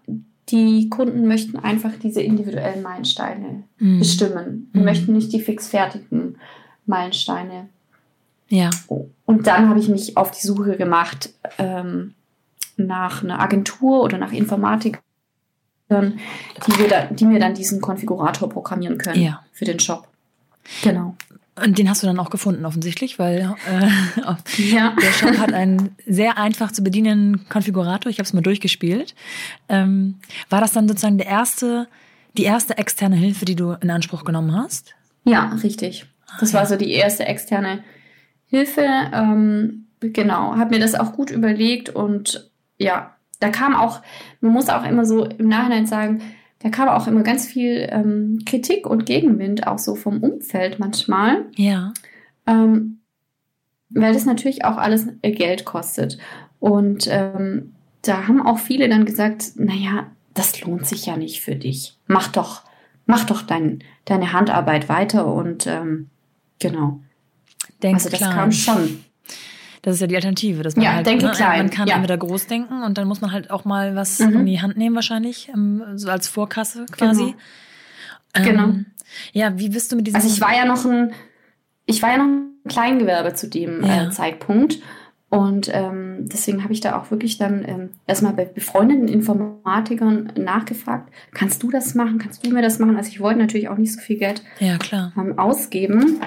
die Kunden möchten einfach diese individuellen Meilensteine mm. bestimmen. Die mm. möchten nicht die fixfertigen Meilensteine. Ja. Und dann habe ich mich auf die Suche gemacht ähm, nach einer Agentur oder nach Informatikern, die, da, die mir dann diesen Konfigurator programmieren können ja. für den Shop. Genau. Und den hast du dann auch gefunden, offensichtlich, weil äh, ja. der Shop hat einen sehr einfach zu bedienenden Konfigurator. Ich habe es mal durchgespielt. Ähm, war das dann sozusagen der erste, die erste externe Hilfe, die du in Anspruch genommen hast? Ja, richtig. Das war so die erste externe Hilfe. Ähm, genau, habe mir das auch gut überlegt und ja, da kam auch, man muss auch immer so im Nachhinein sagen, da kam auch immer ganz viel ähm, Kritik und Gegenwind, auch so vom Umfeld manchmal. Ja. Ähm, weil das natürlich auch alles Geld kostet. Und ähm, da haben auch viele dann gesagt, naja, das lohnt sich ja nicht für dich. Mach doch, mach doch dein, deine Handarbeit weiter und ähm, Genau. Denk also das klein. kam schon. Das ist ja die Alternative. Dass man ja, halt, denke ne, klein. Man kann ja. entweder groß denken und dann muss man halt auch mal was mhm. in die Hand nehmen wahrscheinlich, ähm, so als Vorkasse quasi. Genau. genau. Ähm, ja, wie bist du mit diesem... Also ich war ja noch ein, ich war ja noch ein Kleingewerbe zu dem ja. äh, Zeitpunkt und ähm, deswegen habe ich da auch wirklich dann ähm, erstmal bei befreundeten Informatikern nachgefragt, kannst du das machen, kannst du mir das machen? Also ich wollte natürlich auch nicht so viel Geld ja, klar. Ähm, ausgeben.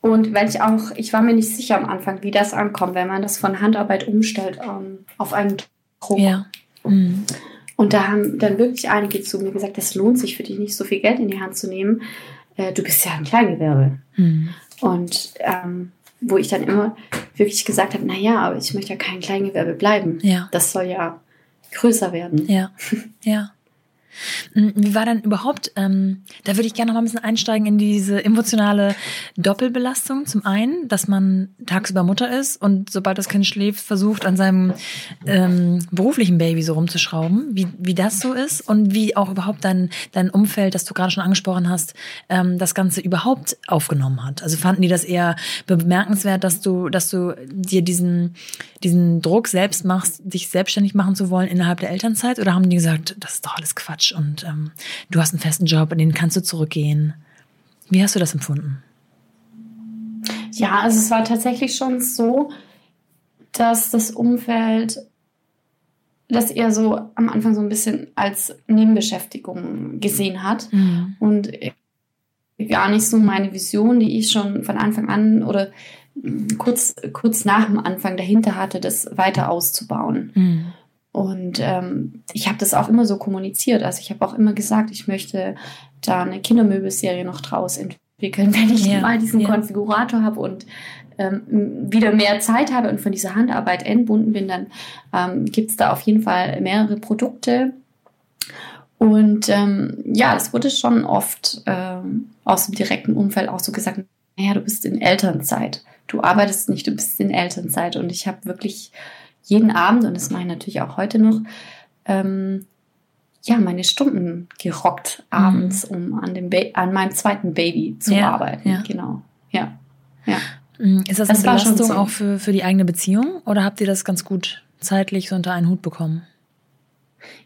Und weil ich auch, ich war mir nicht sicher am Anfang, wie das ankommt, wenn man das von Handarbeit umstellt ähm, auf einen Druck. Ja. Mhm. Und da haben dann wirklich einige zu mir gesagt, das lohnt sich für dich nicht, so viel Geld in die Hand zu nehmen. Äh, du bist ja ein Kleingewerbe. Mhm. Und ähm, wo ich dann immer wirklich gesagt habe, naja, aber ich möchte ja kein Kleingewerbe bleiben. Ja. Das soll ja größer werden. Ja, ja. Hm, wie war denn überhaupt, ähm, da würde ich gerne noch mal ein bisschen einsteigen in diese emotionale Doppelbelastung. Zum einen, dass man tagsüber Mutter ist und sobald das Kind schläft, versucht, an seinem ähm, beruflichen Baby so rumzuschrauben, wie, wie das so ist und wie auch überhaupt dein, dein Umfeld, das du gerade schon angesprochen hast, ähm, das Ganze überhaupt aufgenommen hat. Also fanden die das eher bemerkenswert, dass du, dass du dir diesen, diesen Druck selbst machst, dich selbstständig machen zu wollen innerhalb der Elternzeit oder haben die gesagt, das ist doch alles Quatsch? Quatsch und ähm, du hast einen festen Job, in den kannst du zurückgehen. Wie hast du das empfunden? Ja, also es war tatsächlich schon so, dass das Umfeld das eher so am Anfang so ein bisschen als Nebenbeschäftigung gesehen hat mhm. und gar nicht so meine Vision, die ich schon von Anfang an oder kurz, kurz nach dem Anfang dahinter hatte, das weiter auszubauen. Mhm. Und ähm, ich habe das auch immer so kommuniziert. Also ich habe auch immer gesagt, ich möchte da eine Kindermöbelserie noch draus entwickeln, wenn ich ja, mal diesen ja. Konfigurator habe und ähm, wieder mehr Zeit habe und von dieser Handarbeit entbunden bin, dann ähm, gibt es da auf jeden Fall mehrere Produkte. Und ähm, ja, es wurde schon oft ähm, aus dem direkten Umfeld auch so gesagt, naja, du bist in Elternzeit. Du arbeitest nicht, du bist in Elternzeit. Und ich habe wirklich jeden Abend, und das mache ich natürlich auch heute noch, ähm, ja, meine Stunden gerockt abends, mhm. um an, dem an meinem zweiten Baby zu ja, arbeiten. Ja. Genau. Ja. ja. Mhm. Ist das, das eine Belastung so. auch für, für die eigene Beziehung oder habt ihr das ganz gut zeitlich so unter einen Hut bekommen?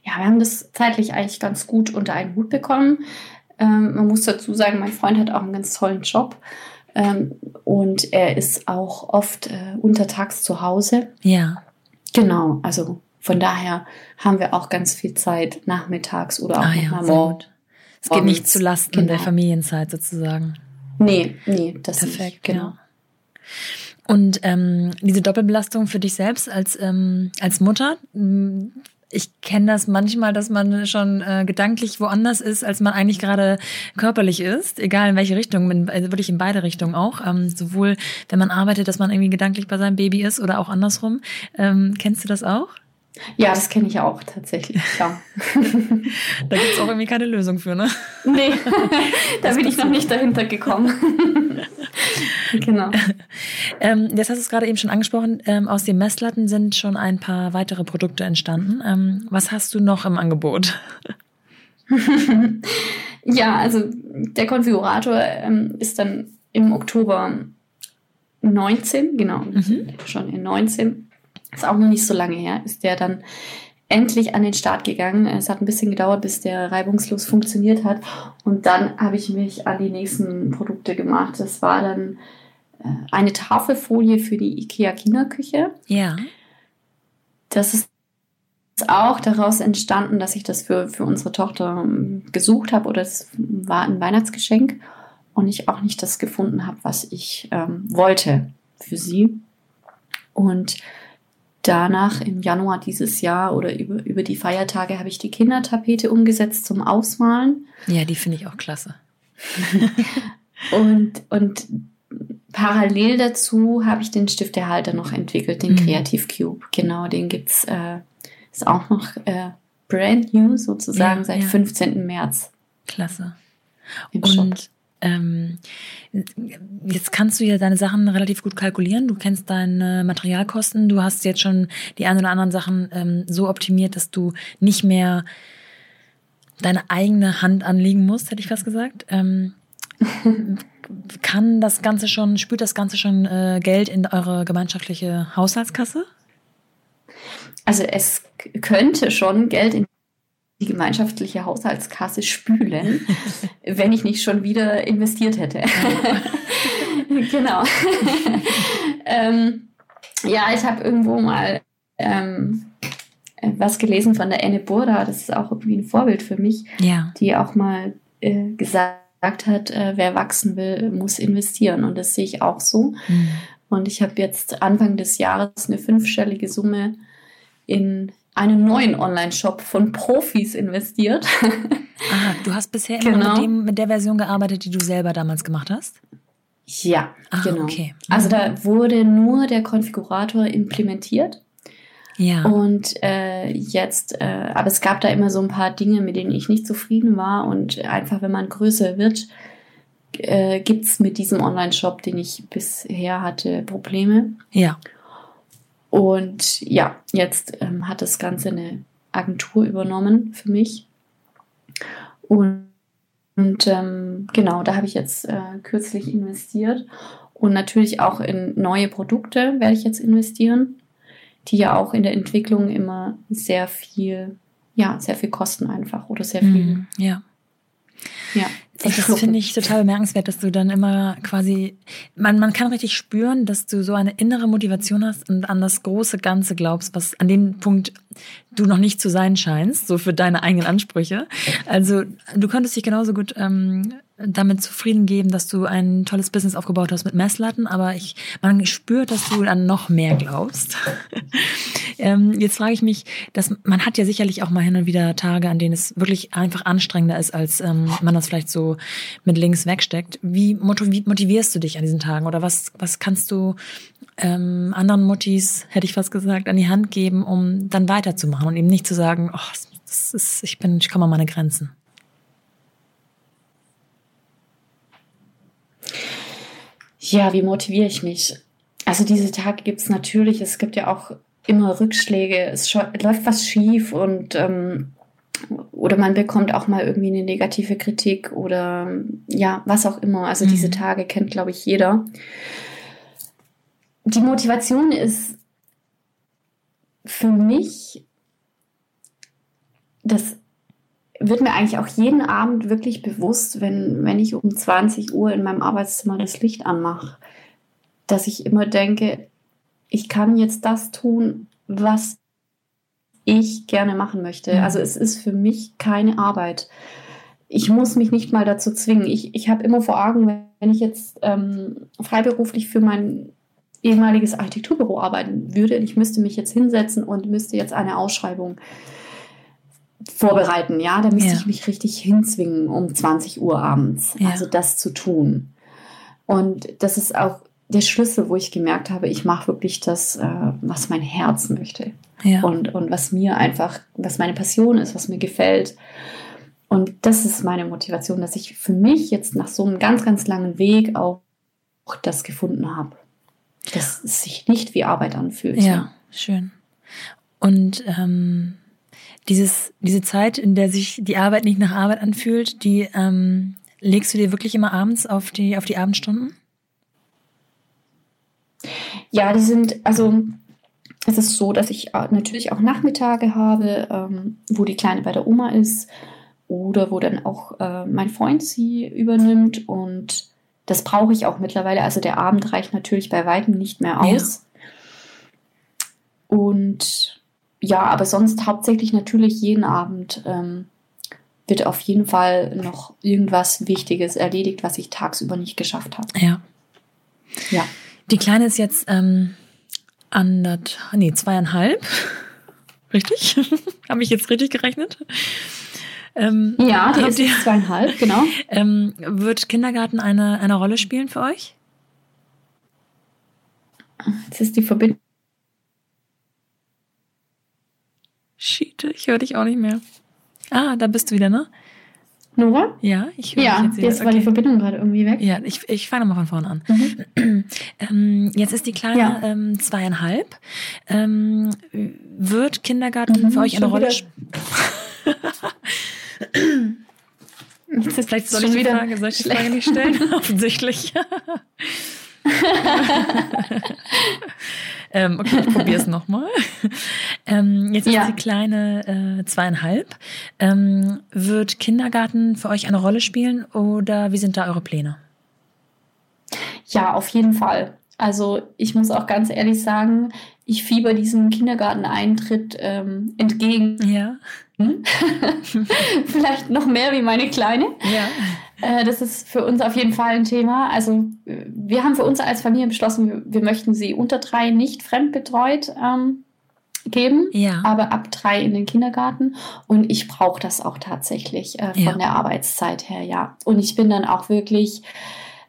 Ja, wir haben das zeitlich eigentlich ganz gut unter einen Hut bekommen. Ähm, man muss dazu sagen, mein Freund hat auch einen ganz tollen Job. Ähm, und er ist auch oft äh, untertags zu Hause. Ja. Genau, also von daher haben wir auch ganz viel Zeit nachmittags oder auch ah, ja, morgen. Es geht nicht zu Lasten genau. der Familienzeit sozusagen. Nee, nee, das Perfekt, nicht, genau. Ja. Und ähm, diese Doppelbelastung für dich selbst als, ähm, als Mutter, ich kenne das manchmal, dass man schon äh, gedanklich woanders ist, als man eigentlich gerade körperlich ist, egal in welche Richtung, in, also wirklich in beide Richtungen auch. Ähm, sowohl wenn man arbeitet, dass man irgendwie gedanklich bei seinem Baby ist oder auch andersrum. Ähm, kennst du das auch? Ja, das kenne ich auch tatsächlich, ja. da gibt es auch irgendwie keine Lösung für, ne? Nee, da bin ich noch nicht dahinter gekommen. genau. Ähm, jetzt hast du es gerade eben schon angesprochen, ähm, aus den Messlatten sind schon ein paar weitere Produkte entstanden. Ähm, was hast du noch im Angebot? ja, also der Konfigurator ähm, ist dann im Oktober 19, genau, mhm. schon in 19 ist auch noch nicht so lange her, ist der dann endlich an den Start gegangen. Es hat ein bisschen gedauert, bis der reibungslos funktioniert hat. Und dann habe ich mich an die nächsten Produkte gemacht. Das war dann äh, eine Tafelfolie für die IKEA Kinderküche. Ja. Das ist auch daraus entstanden, dass ich das für, für unsere Tochter ähm, gesucht habe oder es war ein Weihnachtsgeschenk und ich auch nicht das gefunden habe, was ich ähm, wollte für sie. Und danach im Januar dieses Jahr oder über, über die Feiertage habe ich die Kindertapete umgesetzt zum Ausmalen. Ja, die finde ich auch klasse. und, und parallel dazu habe ich den Stiftehalter noch entwickelt, den mhm. Creative Cube. Genau, den gibt es, äh, ist auch noch äh, brand new sozusagen ja, seit ja. 15. März. Klasse. Im und Shop. Ähm, jetzt kannst du ja deine Sachen relativ gut kalkulieren. Du kennst deine Materialkosten. Du hast jetzt schon die ein oder anderen Sachen ähm, so optimiert, dass du nicht mehr deine eigene Hand anlegen musst, hätte ich fast gesagt. Ähm, kann das Ganze schon, spürt das Ganze schon äh, Geld in eure gemeinschaftliche Haushaltskasse? Also es könnte schon Geld in die gemeinschaftliche Haushaltskasse spülen, wenn ich nicht schon wieder investiert hätte. genau. ähm, ja, ich habe irgendwo mal ähm, was gelesen von der Anne Burda, das ist auch irgendwie ein Vorbild für mich, ja. die auch mal äh, gesagt hat, äh, wer wachsen will, muss investieren. Und das sehe ich auch so. Mhm. Und ich habe jetzt Anfang des Jahres eine fünfstellige Summe in einen neuen Online-Shop von Profis investiert. Ah, du hast bisher genau. immer mit, dem, mit der Version gearbeitet, die du selber damals gemacht hast? Ja, ah, genau. Okay. Also da wurde nur der Konfigurator implementiert. Ja. Und äh, jetzt, äh, aber es gab da immer so ein paar Dinge, mit denen ich nicht zufrieden war. Und einfach, wenn man größer wird, äh, gibt es mit diesem Online-Shop, den ich bisher hatte, Probleme. Ja. Und ja, jetzt ähm, hat das Ganze eine Agentur übernommen für mich. Und, und ähm, genau, da habe ich jetzt äh, kürzlich investiert. Und natürlich auch in neue Produkte werde ich jetzt investieren, die ja auch in der Entwicklung immer sehr viel, ja, sehr viel kosten einfach oder sehr viel. Mm, ja. Ja. Das finde ich total bemerkenswert, dass du dann immer quasi, man, man kann richtig spüren, dass du so eine innere Motivation hast und an das große Ganze glaubst, was an dem Punkt du noch nicht zu sein scheinst, so für deine eigenen Ansprüche. Also du könntest dich genauso gut ähm, damit zufrieden geben, dass du ein tolles Business aufgebaut hast mit Messlatten, aber ich, man spürt, dass du an noch mehr glaubst. ähm, jetzt frage ich mich, dass man hat ja sicherlich auch mal hin und wieder Tage, an denen es wirklich einfach anstrengender ist, als ähm, man das vielleicht so mit links wegsteckt. Wie motivierst du dich an diesen Tagen oder was, was kannst du ähm, anderen Muttis, hätte ich fast gesagt, an die Hand geben, um dann weiterzumachen und eben nicht zu sagen, oh, das ist, ich bin, ich komme an meine Grenzen. Ja, wie motiviere ich mich? Also diese Tage gibt es natürlich. Es gibt ja auch immer Rückschläge. Es läuft was schief und ähm, oder man bekommt auch mal irgendwie eine negative Kritik oder ja, was auch immer. Also mhm. diese Tage kennt, glaube ich, jeder. Die Motivation ist für mich, das wird mir eigentlich auch jeden Abend wirklich bewusst, wenn, wenn ich um 20 Uhr in meinem Arbeitszimmer das Licht anmache, dass ich immer denke, ich kann jetzt das tun, was ich gerne machen möchte. Mhm. Also es ist für mich keine Arbeit. Ich muss mich nicht mal dazu zwingen. Ich, ich habe immer vor Augen, wenn ich jetzt ähm, freiberuflich für mein ehemaliges Architekturbüro arbeiten würde, ich müsste mich jetzt hinsetzen und müsste jetzt eine Ausschreibung vorbereiten, ja, da müsste ja. ich mich richtig hinzwingen um 20 Uhr abends, Ja. also das zu tun. Und das ist auch der Schlüssel, wo ich gemerkt habe, ich mache wirklich das, äh, was mein Herz möchte Ja. und, und was mir einfach, was meine Passion ist, was mir gefällt. Und das ist meine Motivation, dass ich für mich jetzt nach so einem ganz, ganz langen Weg auch das gefunden habe. Dass es sich nicht wie Arbeit anfühlt. Ja, schön. Und ähm, dieses, diese Zeit, in der sich die Arbeit nicht nach Arbeit anfühlt, die ähm, legst du dir wirklich immer abends auf die, auf die Abendstunden? Ja, die sind, also es ist so, dass ich äh, natürlich auch Nachmittage habe, ähm, wo die Kleine bei der Oma ist oder wo dann auch äh, mein Freund sie übernimmt und das brauche ich auch mittlerweile. Also der Abend reicht natürlich bei weitem nicht mehr aus. Und ja, aber sonst hauptsächlich natürlich jeden Abend ähm, wird auf jeden Fall noch irgendwas Wichtiges erledigt, was ich tagsüber nicht geschafft habe. Ja. Ja. Die Kleine ist jetzt ähm, andert, nee, zweieinhalb. Richtig? Habe ich jetzt richtig gerechnet? Ähm, Ja, die ist ihr- zweieinhalb, genau. Ähm, wird Kindergarten eine, eine Rolle spielen für euch? Jetzt ist die Verbindung. Shit, ich höre dich auch nicht mehr. Ah, da bist du wieder, ne? Nora? Ja, ich höre Ja, dich jetzt wieder. jetzt war die Okay. Verbindung gerade irgendwie weg. Ja, ich, ich fange mal von vorne an. Mhm. Ähm, jetzt ist die Kleine Ja. ähm, zweieinhalb. Ähm, wird Kindergarten Mhm, für euch eine Rolle spielen? Jetzt Vielleicht soll ich wieder Frage, soll ich die. Frage nicht stellen? Offensichtlich. ähm, okay, ich probiere es nochmal. Ähm, jetzt ist Ja. die Kleine äh, zweieinhalb. Ähm, wird Kindergarten für euch eine Rolle spielen oder wie sind da eure Pläne? Ja, auf jeden Fall. Also ich muss auch ganz ehrlich sagen, ich fieber diesem Kindergarteneintritt ähm, entgegen. Ja. Vielleicht noch mehr wie meine Kleine. Ja. Äh, das ist für uns auf jeden Fall ein Thema. Also wir haben für uns als Familie beschlossen, wir, wir möchten sie unter drei nicht fremdbetreut ähm, geben. Ja. aber ab drei in den Kindergarten. Und ich brauche das auch tatsächlich äh, von Ja. der Arbeitszeit her, ja. Und ich bin dann auch wirklich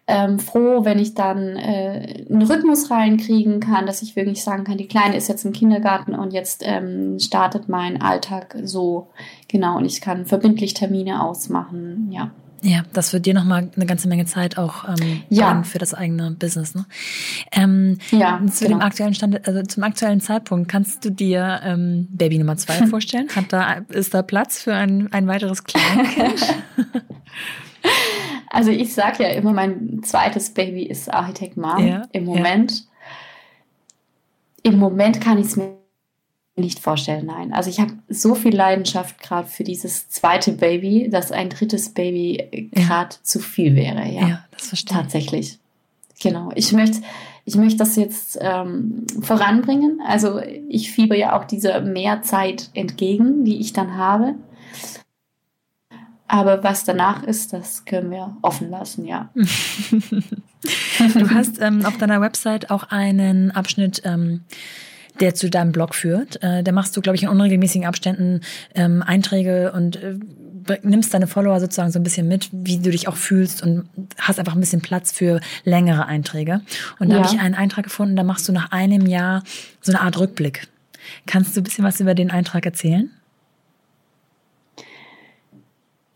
ähm, froh, wenn ich dann äh, einen Rhythmus reinkriegen kann, dass ich wirklich sagen kann, die Kleine ist jetzt im Kindergarten und jetzt ähm, startet mein Alltag so. Genau, und ich kann verbindlich Termine ausmachen, ja. Ja, das wird dir nochmal eine ganze Menge Zeit auch ähm, Ja. für das eigene Business. Ne? Ähm, Ja, zu dem genau. aktuellen Stand, also zum aktuellen Zeitpunkt, kannst du dir ähm, Baby Nummer zwei vorstellen? Hat da, ist da Platz für ein, ein weiteres Kleinkind? Also ich sage ja immer, mein zweites Baby ist Architekt Mom Ja, im ja. Moment. Im Moment kann ich es mir nicht vorstellen, nein. Also ich habe so viel Leidenschaft gerade für dieses zweite Baby, dass ein drittes Baby Ja. gerade zu viel wäre, ja. das verstehe ich. Tatsächlich. Genau. Ich möchte, ich möchte das jetzt ähm, voranbringen. Also ich fieber ja auch dieser Mehrzeit entgegen, die ich dann habe. Aber was danach ist, das können wir offen lassen, ja. Du hast ähm, auf deiner Website auch einen Abschnitt, ähm, der zu deinem Blog führt. Äh, da machst du, glaube ich, in unregelmäßigen Abständen ähm, Einträge und äh, nimmst deine Follower sozusagen so ein bisschen mit, wie du dich auch fühlst und hast einfach ein bisschen Platz für längere Einträge. Und da Ja. habe ich einen Eintrag gefunden, da machst du nach einem Jahr so eine Art Rückblick. Kannst du ein bisschen was über den Eintrag erzählen?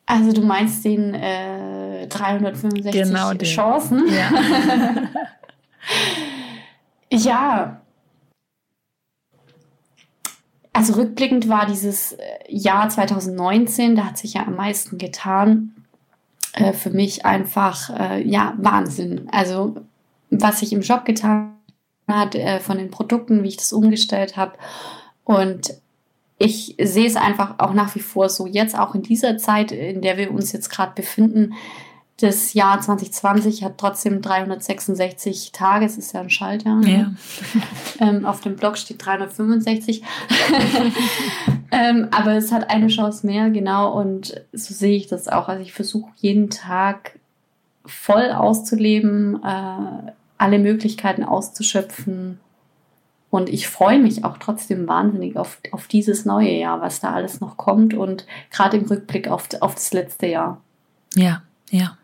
Also du meinst den äh, 365 Genau den. Chancen? Ja. Ja. Also rückblickend war dieses äh, Jahr 2019, da hat sich ja am meisten getan, äh, für mich einfach, äh, ja, Wahnsinn. Also was sich im Job getan hat, äh, von den Produkten, wie ich das umgestellt habe. Und ich sehe es einfach auch nach wie vor so, jetzt auch in dieser Zeit, in der wir uns jetzt gerade befinden, das Jahr 2020 hat trotzdem 366 Tage, es ist ja ein Schaltjahr. ne? ja. Ähm, auf dem Blog steht 365. ähm, aber es hat eine Chance mehr, genau. Und so sehe ich das auch. Also ich versuche jeden Tag voll auszuleben, äh, alle Möglichkeiten auszuschöpfen Und ich freue mich auch trotzdem wahnsinnig auf, auf dieses neue Jahr, was da alles noch kommt und gerade im Rückblick auf, auf das letzte Jahr. Ja, ja.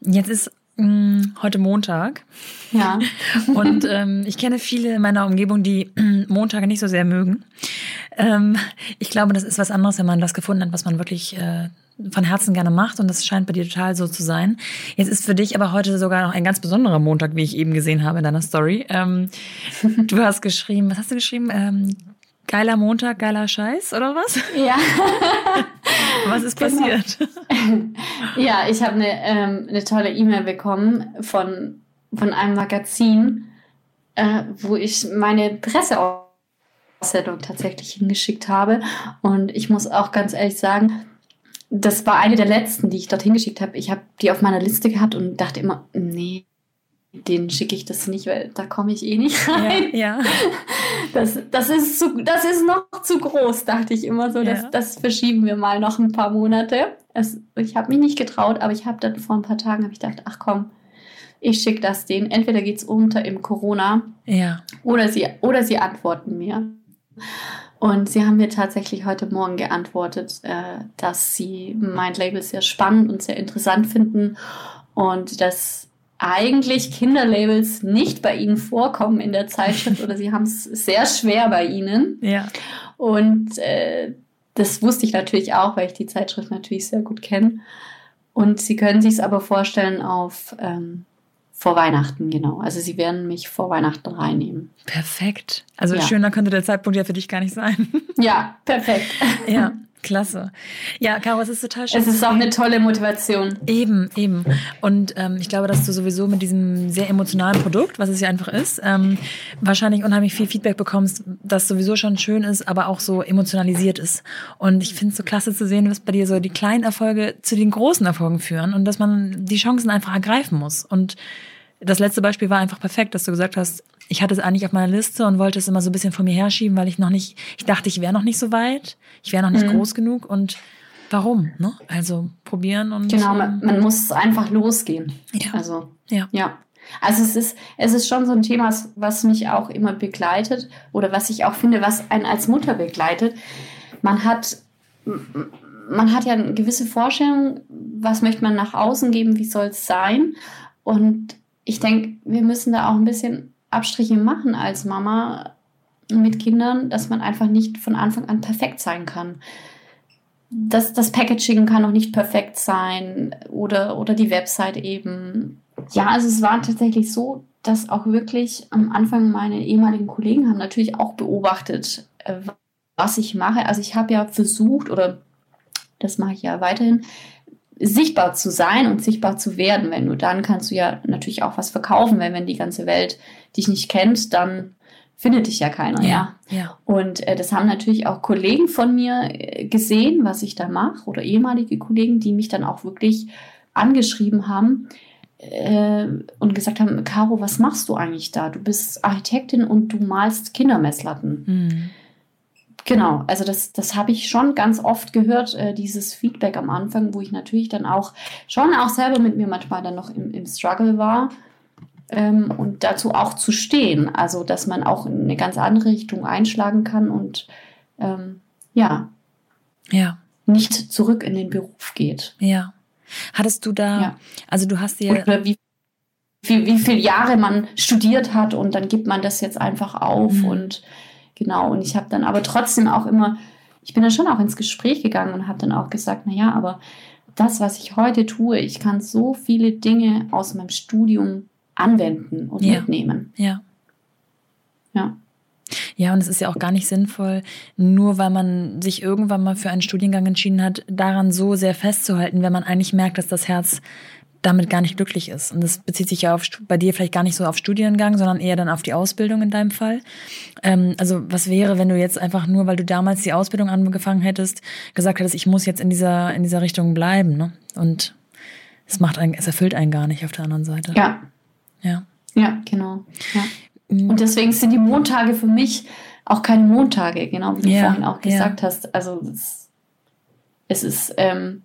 Jetzt ist mm, heute Montag. Ja. Und ähm, ich kenne viele in meiner Umgebung, die Montage nicht so sehr mögen. Ähm, ich glaube, das ist was anderes, wenn man das gefunden hat, was man wirklich äh, von Herzen gerne macht und das scheint bei dir total so zu sein. Jetzt ist für dich aber heute sogar noch ein ganz besonderer Montag, wie ich eben gesehen habe in deiner Story. Ähm, du hast geschrieben, was hast du geschrieben? Ähm, geiler Montag, geiler Scheiß oder was? Ja. was ist genau. passiert? ja, ich habe eine, ähm, eine tolle E-Mail bekommen von, von einem Magazin, äh, wo ich meine Presseaussendung tatsächlich hingeschickt habe. Und ich muss auch ganz ehrlich sagen, das war eine der letzten, die ich dorthin geschickt habe. Ich habe die auf meiner Liste gehabt und dachte immer, nee, den schicke ich das nicht, weil da komme ich eh nicht rein. Ja, ja. Das, das, ist zu, das ist noch zu groß, dachte ich immer so. Das, ja. das verschieben wir mal noch ein paar Monate. Es, ich habe mich nicht getraut, aber ich habe dann vor ein paar Tagen ich gedacht, ach komm, ich schicke das denen. Entweder geht es unter im Corona ja. oder, sie, oder sie antworten mir. Und sie haben mir tatsächlich heute Morgen geantwortet, äh, dass sie mein Label sehr spannend und sehr interessant finden und dass eigentlich Kinderlabels nicht bei ihnen vorkommen in der Zeitschrift oder sie haben es sehr schwer bei ihnen. Ja. Und äh, das wusste ich natürlich auch, weil ich die Zeitschrift natürlich sehr gut kenne. Und sie können sich es aber vorstellen auf ähm, vor Weihnachten, genau. Also sie werden mich vor Weihnachten reinnehmen. Perfekt. Also ja. schöner könnte der Zeitpunkt ja für dich gar nicht sein. Ja, perfekt. Ja. Klasse. Ja, Caro, es ist total schön. Es ist auch eine tolle Motivation. Eben, eben. Und ähm, ich glaube, dass du sowieso mit diesem sehr emotionalen Produkt, was es ja einfach ist, ähm, wahrscheinlich unheimlich viel Feedback bekommst, das sowieso schon schön ist, aber auch so emotionalisiert ist. Und ich finde es so klasse zu sehen, dass bei dir so die kleinen Erfolge zu den großen Erfolgen führen und dass man die Chancen einfach ergreifen muss. Und das letzte Beispiel war einfach perfekt, dass du gesagt hast, ich hatte es eigentlich auf meiner Liste und wollte es immer so ein bisschen vor mir herschieben, weil ich noch nicht, ich dachte, ich wäre noch nicht so weit, ich wäre noch nicht mhm. groß genug und warum? Ne? Also probieren und. Genau, man, man muss einfach losgehen. Ja. Also, ja. ja. Also es ist, es ist schon so ein Thema, was mich auch immer begleitet oder was ich auch finde, was einen als Mutter begleitet. Man hat, man hat ja eine gewisse Vorstellung, was möchte man nach außen geben, wie soll es sein. Und ich denke, wir müssen da auch ein bisschen Abstriche machen als Mama mit Kindern, dass man einfach nicht von Anfang an perfekt sein kann. Das, das Packaging kann auch nicht perfekt sein oder, oder die Website eben. Ja, also es war tatsächlich so, dass auch wirklich am Anfang meine ehemaligen Kollegen haben natürlich auch beobachtet, äh, was ich mache. Also ich habe ja versucht, oder das mache ich ja weiterhin, sichtbar zu sein und sichtbar zu werden. Wenn du dann kannst du ja natürlich auch was verkaufen, weil wenn die ganze Welt dich nicht kennt, dann findet dich ja keiner, ja. ja. Und äh, das haben natürlich auch Kollegen von mir äh, gesehen, was ich da mache, oder ehemalige Kollegen, die mich dann auch wirklich angeschrieben haben äh, und gesagt haben, Caro, was machst du eigentlich da? Du bist Architektin und du malst Kindermesslatten. Mhm. Genau, also das, das habe ich schon ganz oft gehört, äh, dieses Feedback am Anfang, wo ich natürlich dann auch schon auch selber mit mir manchmal dann noch im, im Struggle war. Ähm, und dazu auch zu stehen, also dass man auch in eine ganz andere Richtung einschlagen kann und ähm, ja, ja, nicht zurück in den Beruf geht. Ja. Hattest du da, ja. also du hast dir. Oder wie, wie, wie viele Jahre man studiert hat und dann gibt man das jetzt einfach auf mhm. und Genau, und ich habe dann aber trotzdem auch immer, ich bin dann schon auch ins Gespräch gegangen und habe dann auch gesagt, naja, aber das, was ich heute tue, ich kann so viele Dinge aus meinem Studium anwenden und ja. mitnehmen. Ja. Ja. Ja, und es ist ja auch gar nicht sinnvoll, nur weil man sich irgendwann mal für einen Studiengang entschieden hat, daran so sehr festzuhalten, wenn man eigentlich merkt, dass das Herz damit gar nicht glücklich ist. Und das bezieht sich ja auf, bei dir vielleicht gar nicht so auf Studiengang, sondern eher dann auf die Ausbildung in deinem Fall. Ähm, also was wäre, wenn du jetzt einfach nur, weil du damals die Ausbildung angefangen hättest, gesagt hättest, ich muss jetzt in dieser, in dieser Richtung bleiben, ne? Und es macht einen, es erfüllt einen gar nicht auf der anderen Seite. Ja. Ja. Ja, genau. Ja. Und deswegen sind die Montage für mich auch keine Montage, genau wie du ja, vorhin auch gesagt ja. hast. Also es, es ist, ähm,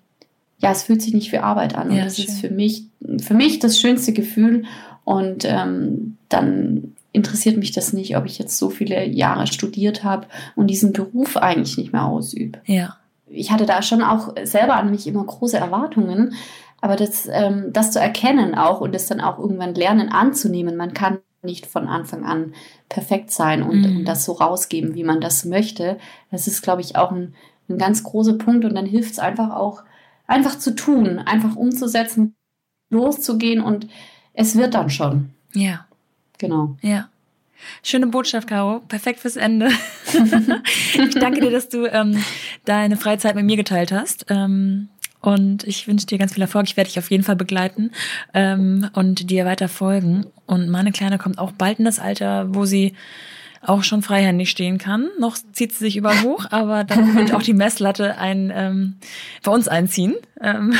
ja, es fühlt sich nicht wie Arbeit an. Und ja, das schön. ist für mich, für mich das schönste Gefühl. Und ähm, dann interessiert mich das nicht, ob ich jetzt so viele Jahre studiert habe und diesen Beruf eigentlich nicht mehr ausübe. Ja. Ich hatte da schon auch selber an mich immer große Erwartungen, aber das, ähm, das zu erkennen auch und das dann auch irgendwann lernen anzunehmen, man kann nicht von Anfang an perfekt sein und, mhm. und das so rausgeben, wie man das möchte. Das ist, glaube ich, auch ein, ein ganz großer Punkt und dann hilft es einfach auch, einfach zu tun, einfach umzusetzen, loszugehen und es wird dann schon. Ja. Genau. Ja. Schöne Botschaft, Caro. Perfekt fürs Ende. ich danke dir, dass du ähm, deine Freizeit mit mir geteilt hast. Ähm, und ich wünsche dir ganz viel Erfolg. Ich werde dich auf jeden Fall begleiten ähm, und dir weiter folgen. Und meine Kleine kommt auch bald in das Alter, wo sie auch schon freihändig stehen kann. Noch zieht sie sich überall hoch, aber dann wird auch die Messlatte ein, ähm, bei uns einziehen. Ähm,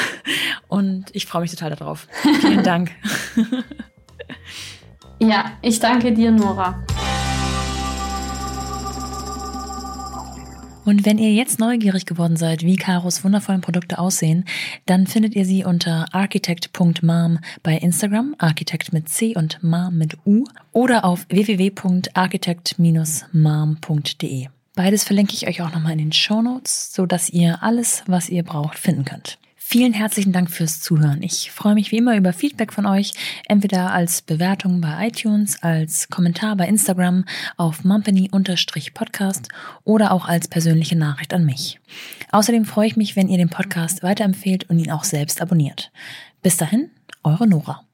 und ich freue mich total darauf. Vielen Dank. ja, ich danke dir, Nora. Und wenn ihr jetzt neugierig geworden seid, wie Karos wundervollen Produkte aussehen, dann findet ihr sie unter architect.mom bei Instagram, Architect mit C und Mom mit U oder auf www.architect-mom.de. Beides verlinke ich euch auch nochmal in den Show Notes, so dass ihr alles, was ihr braucht, finden könnt. Vielen herzlichen Dank fürs Zuhören. Ich freue mich wie immer über Feedback von euch, entweder als Bewertung bei iTunes, als Kommentar bei Instagram auf mumpany-podcast oder auch als persönliche Nachricht an mich. Außerdem freue ich mich, wenn ihr den Podcast weiterempfehlt und ihn auch selbst abonniert. Bis dahin, eure Nora.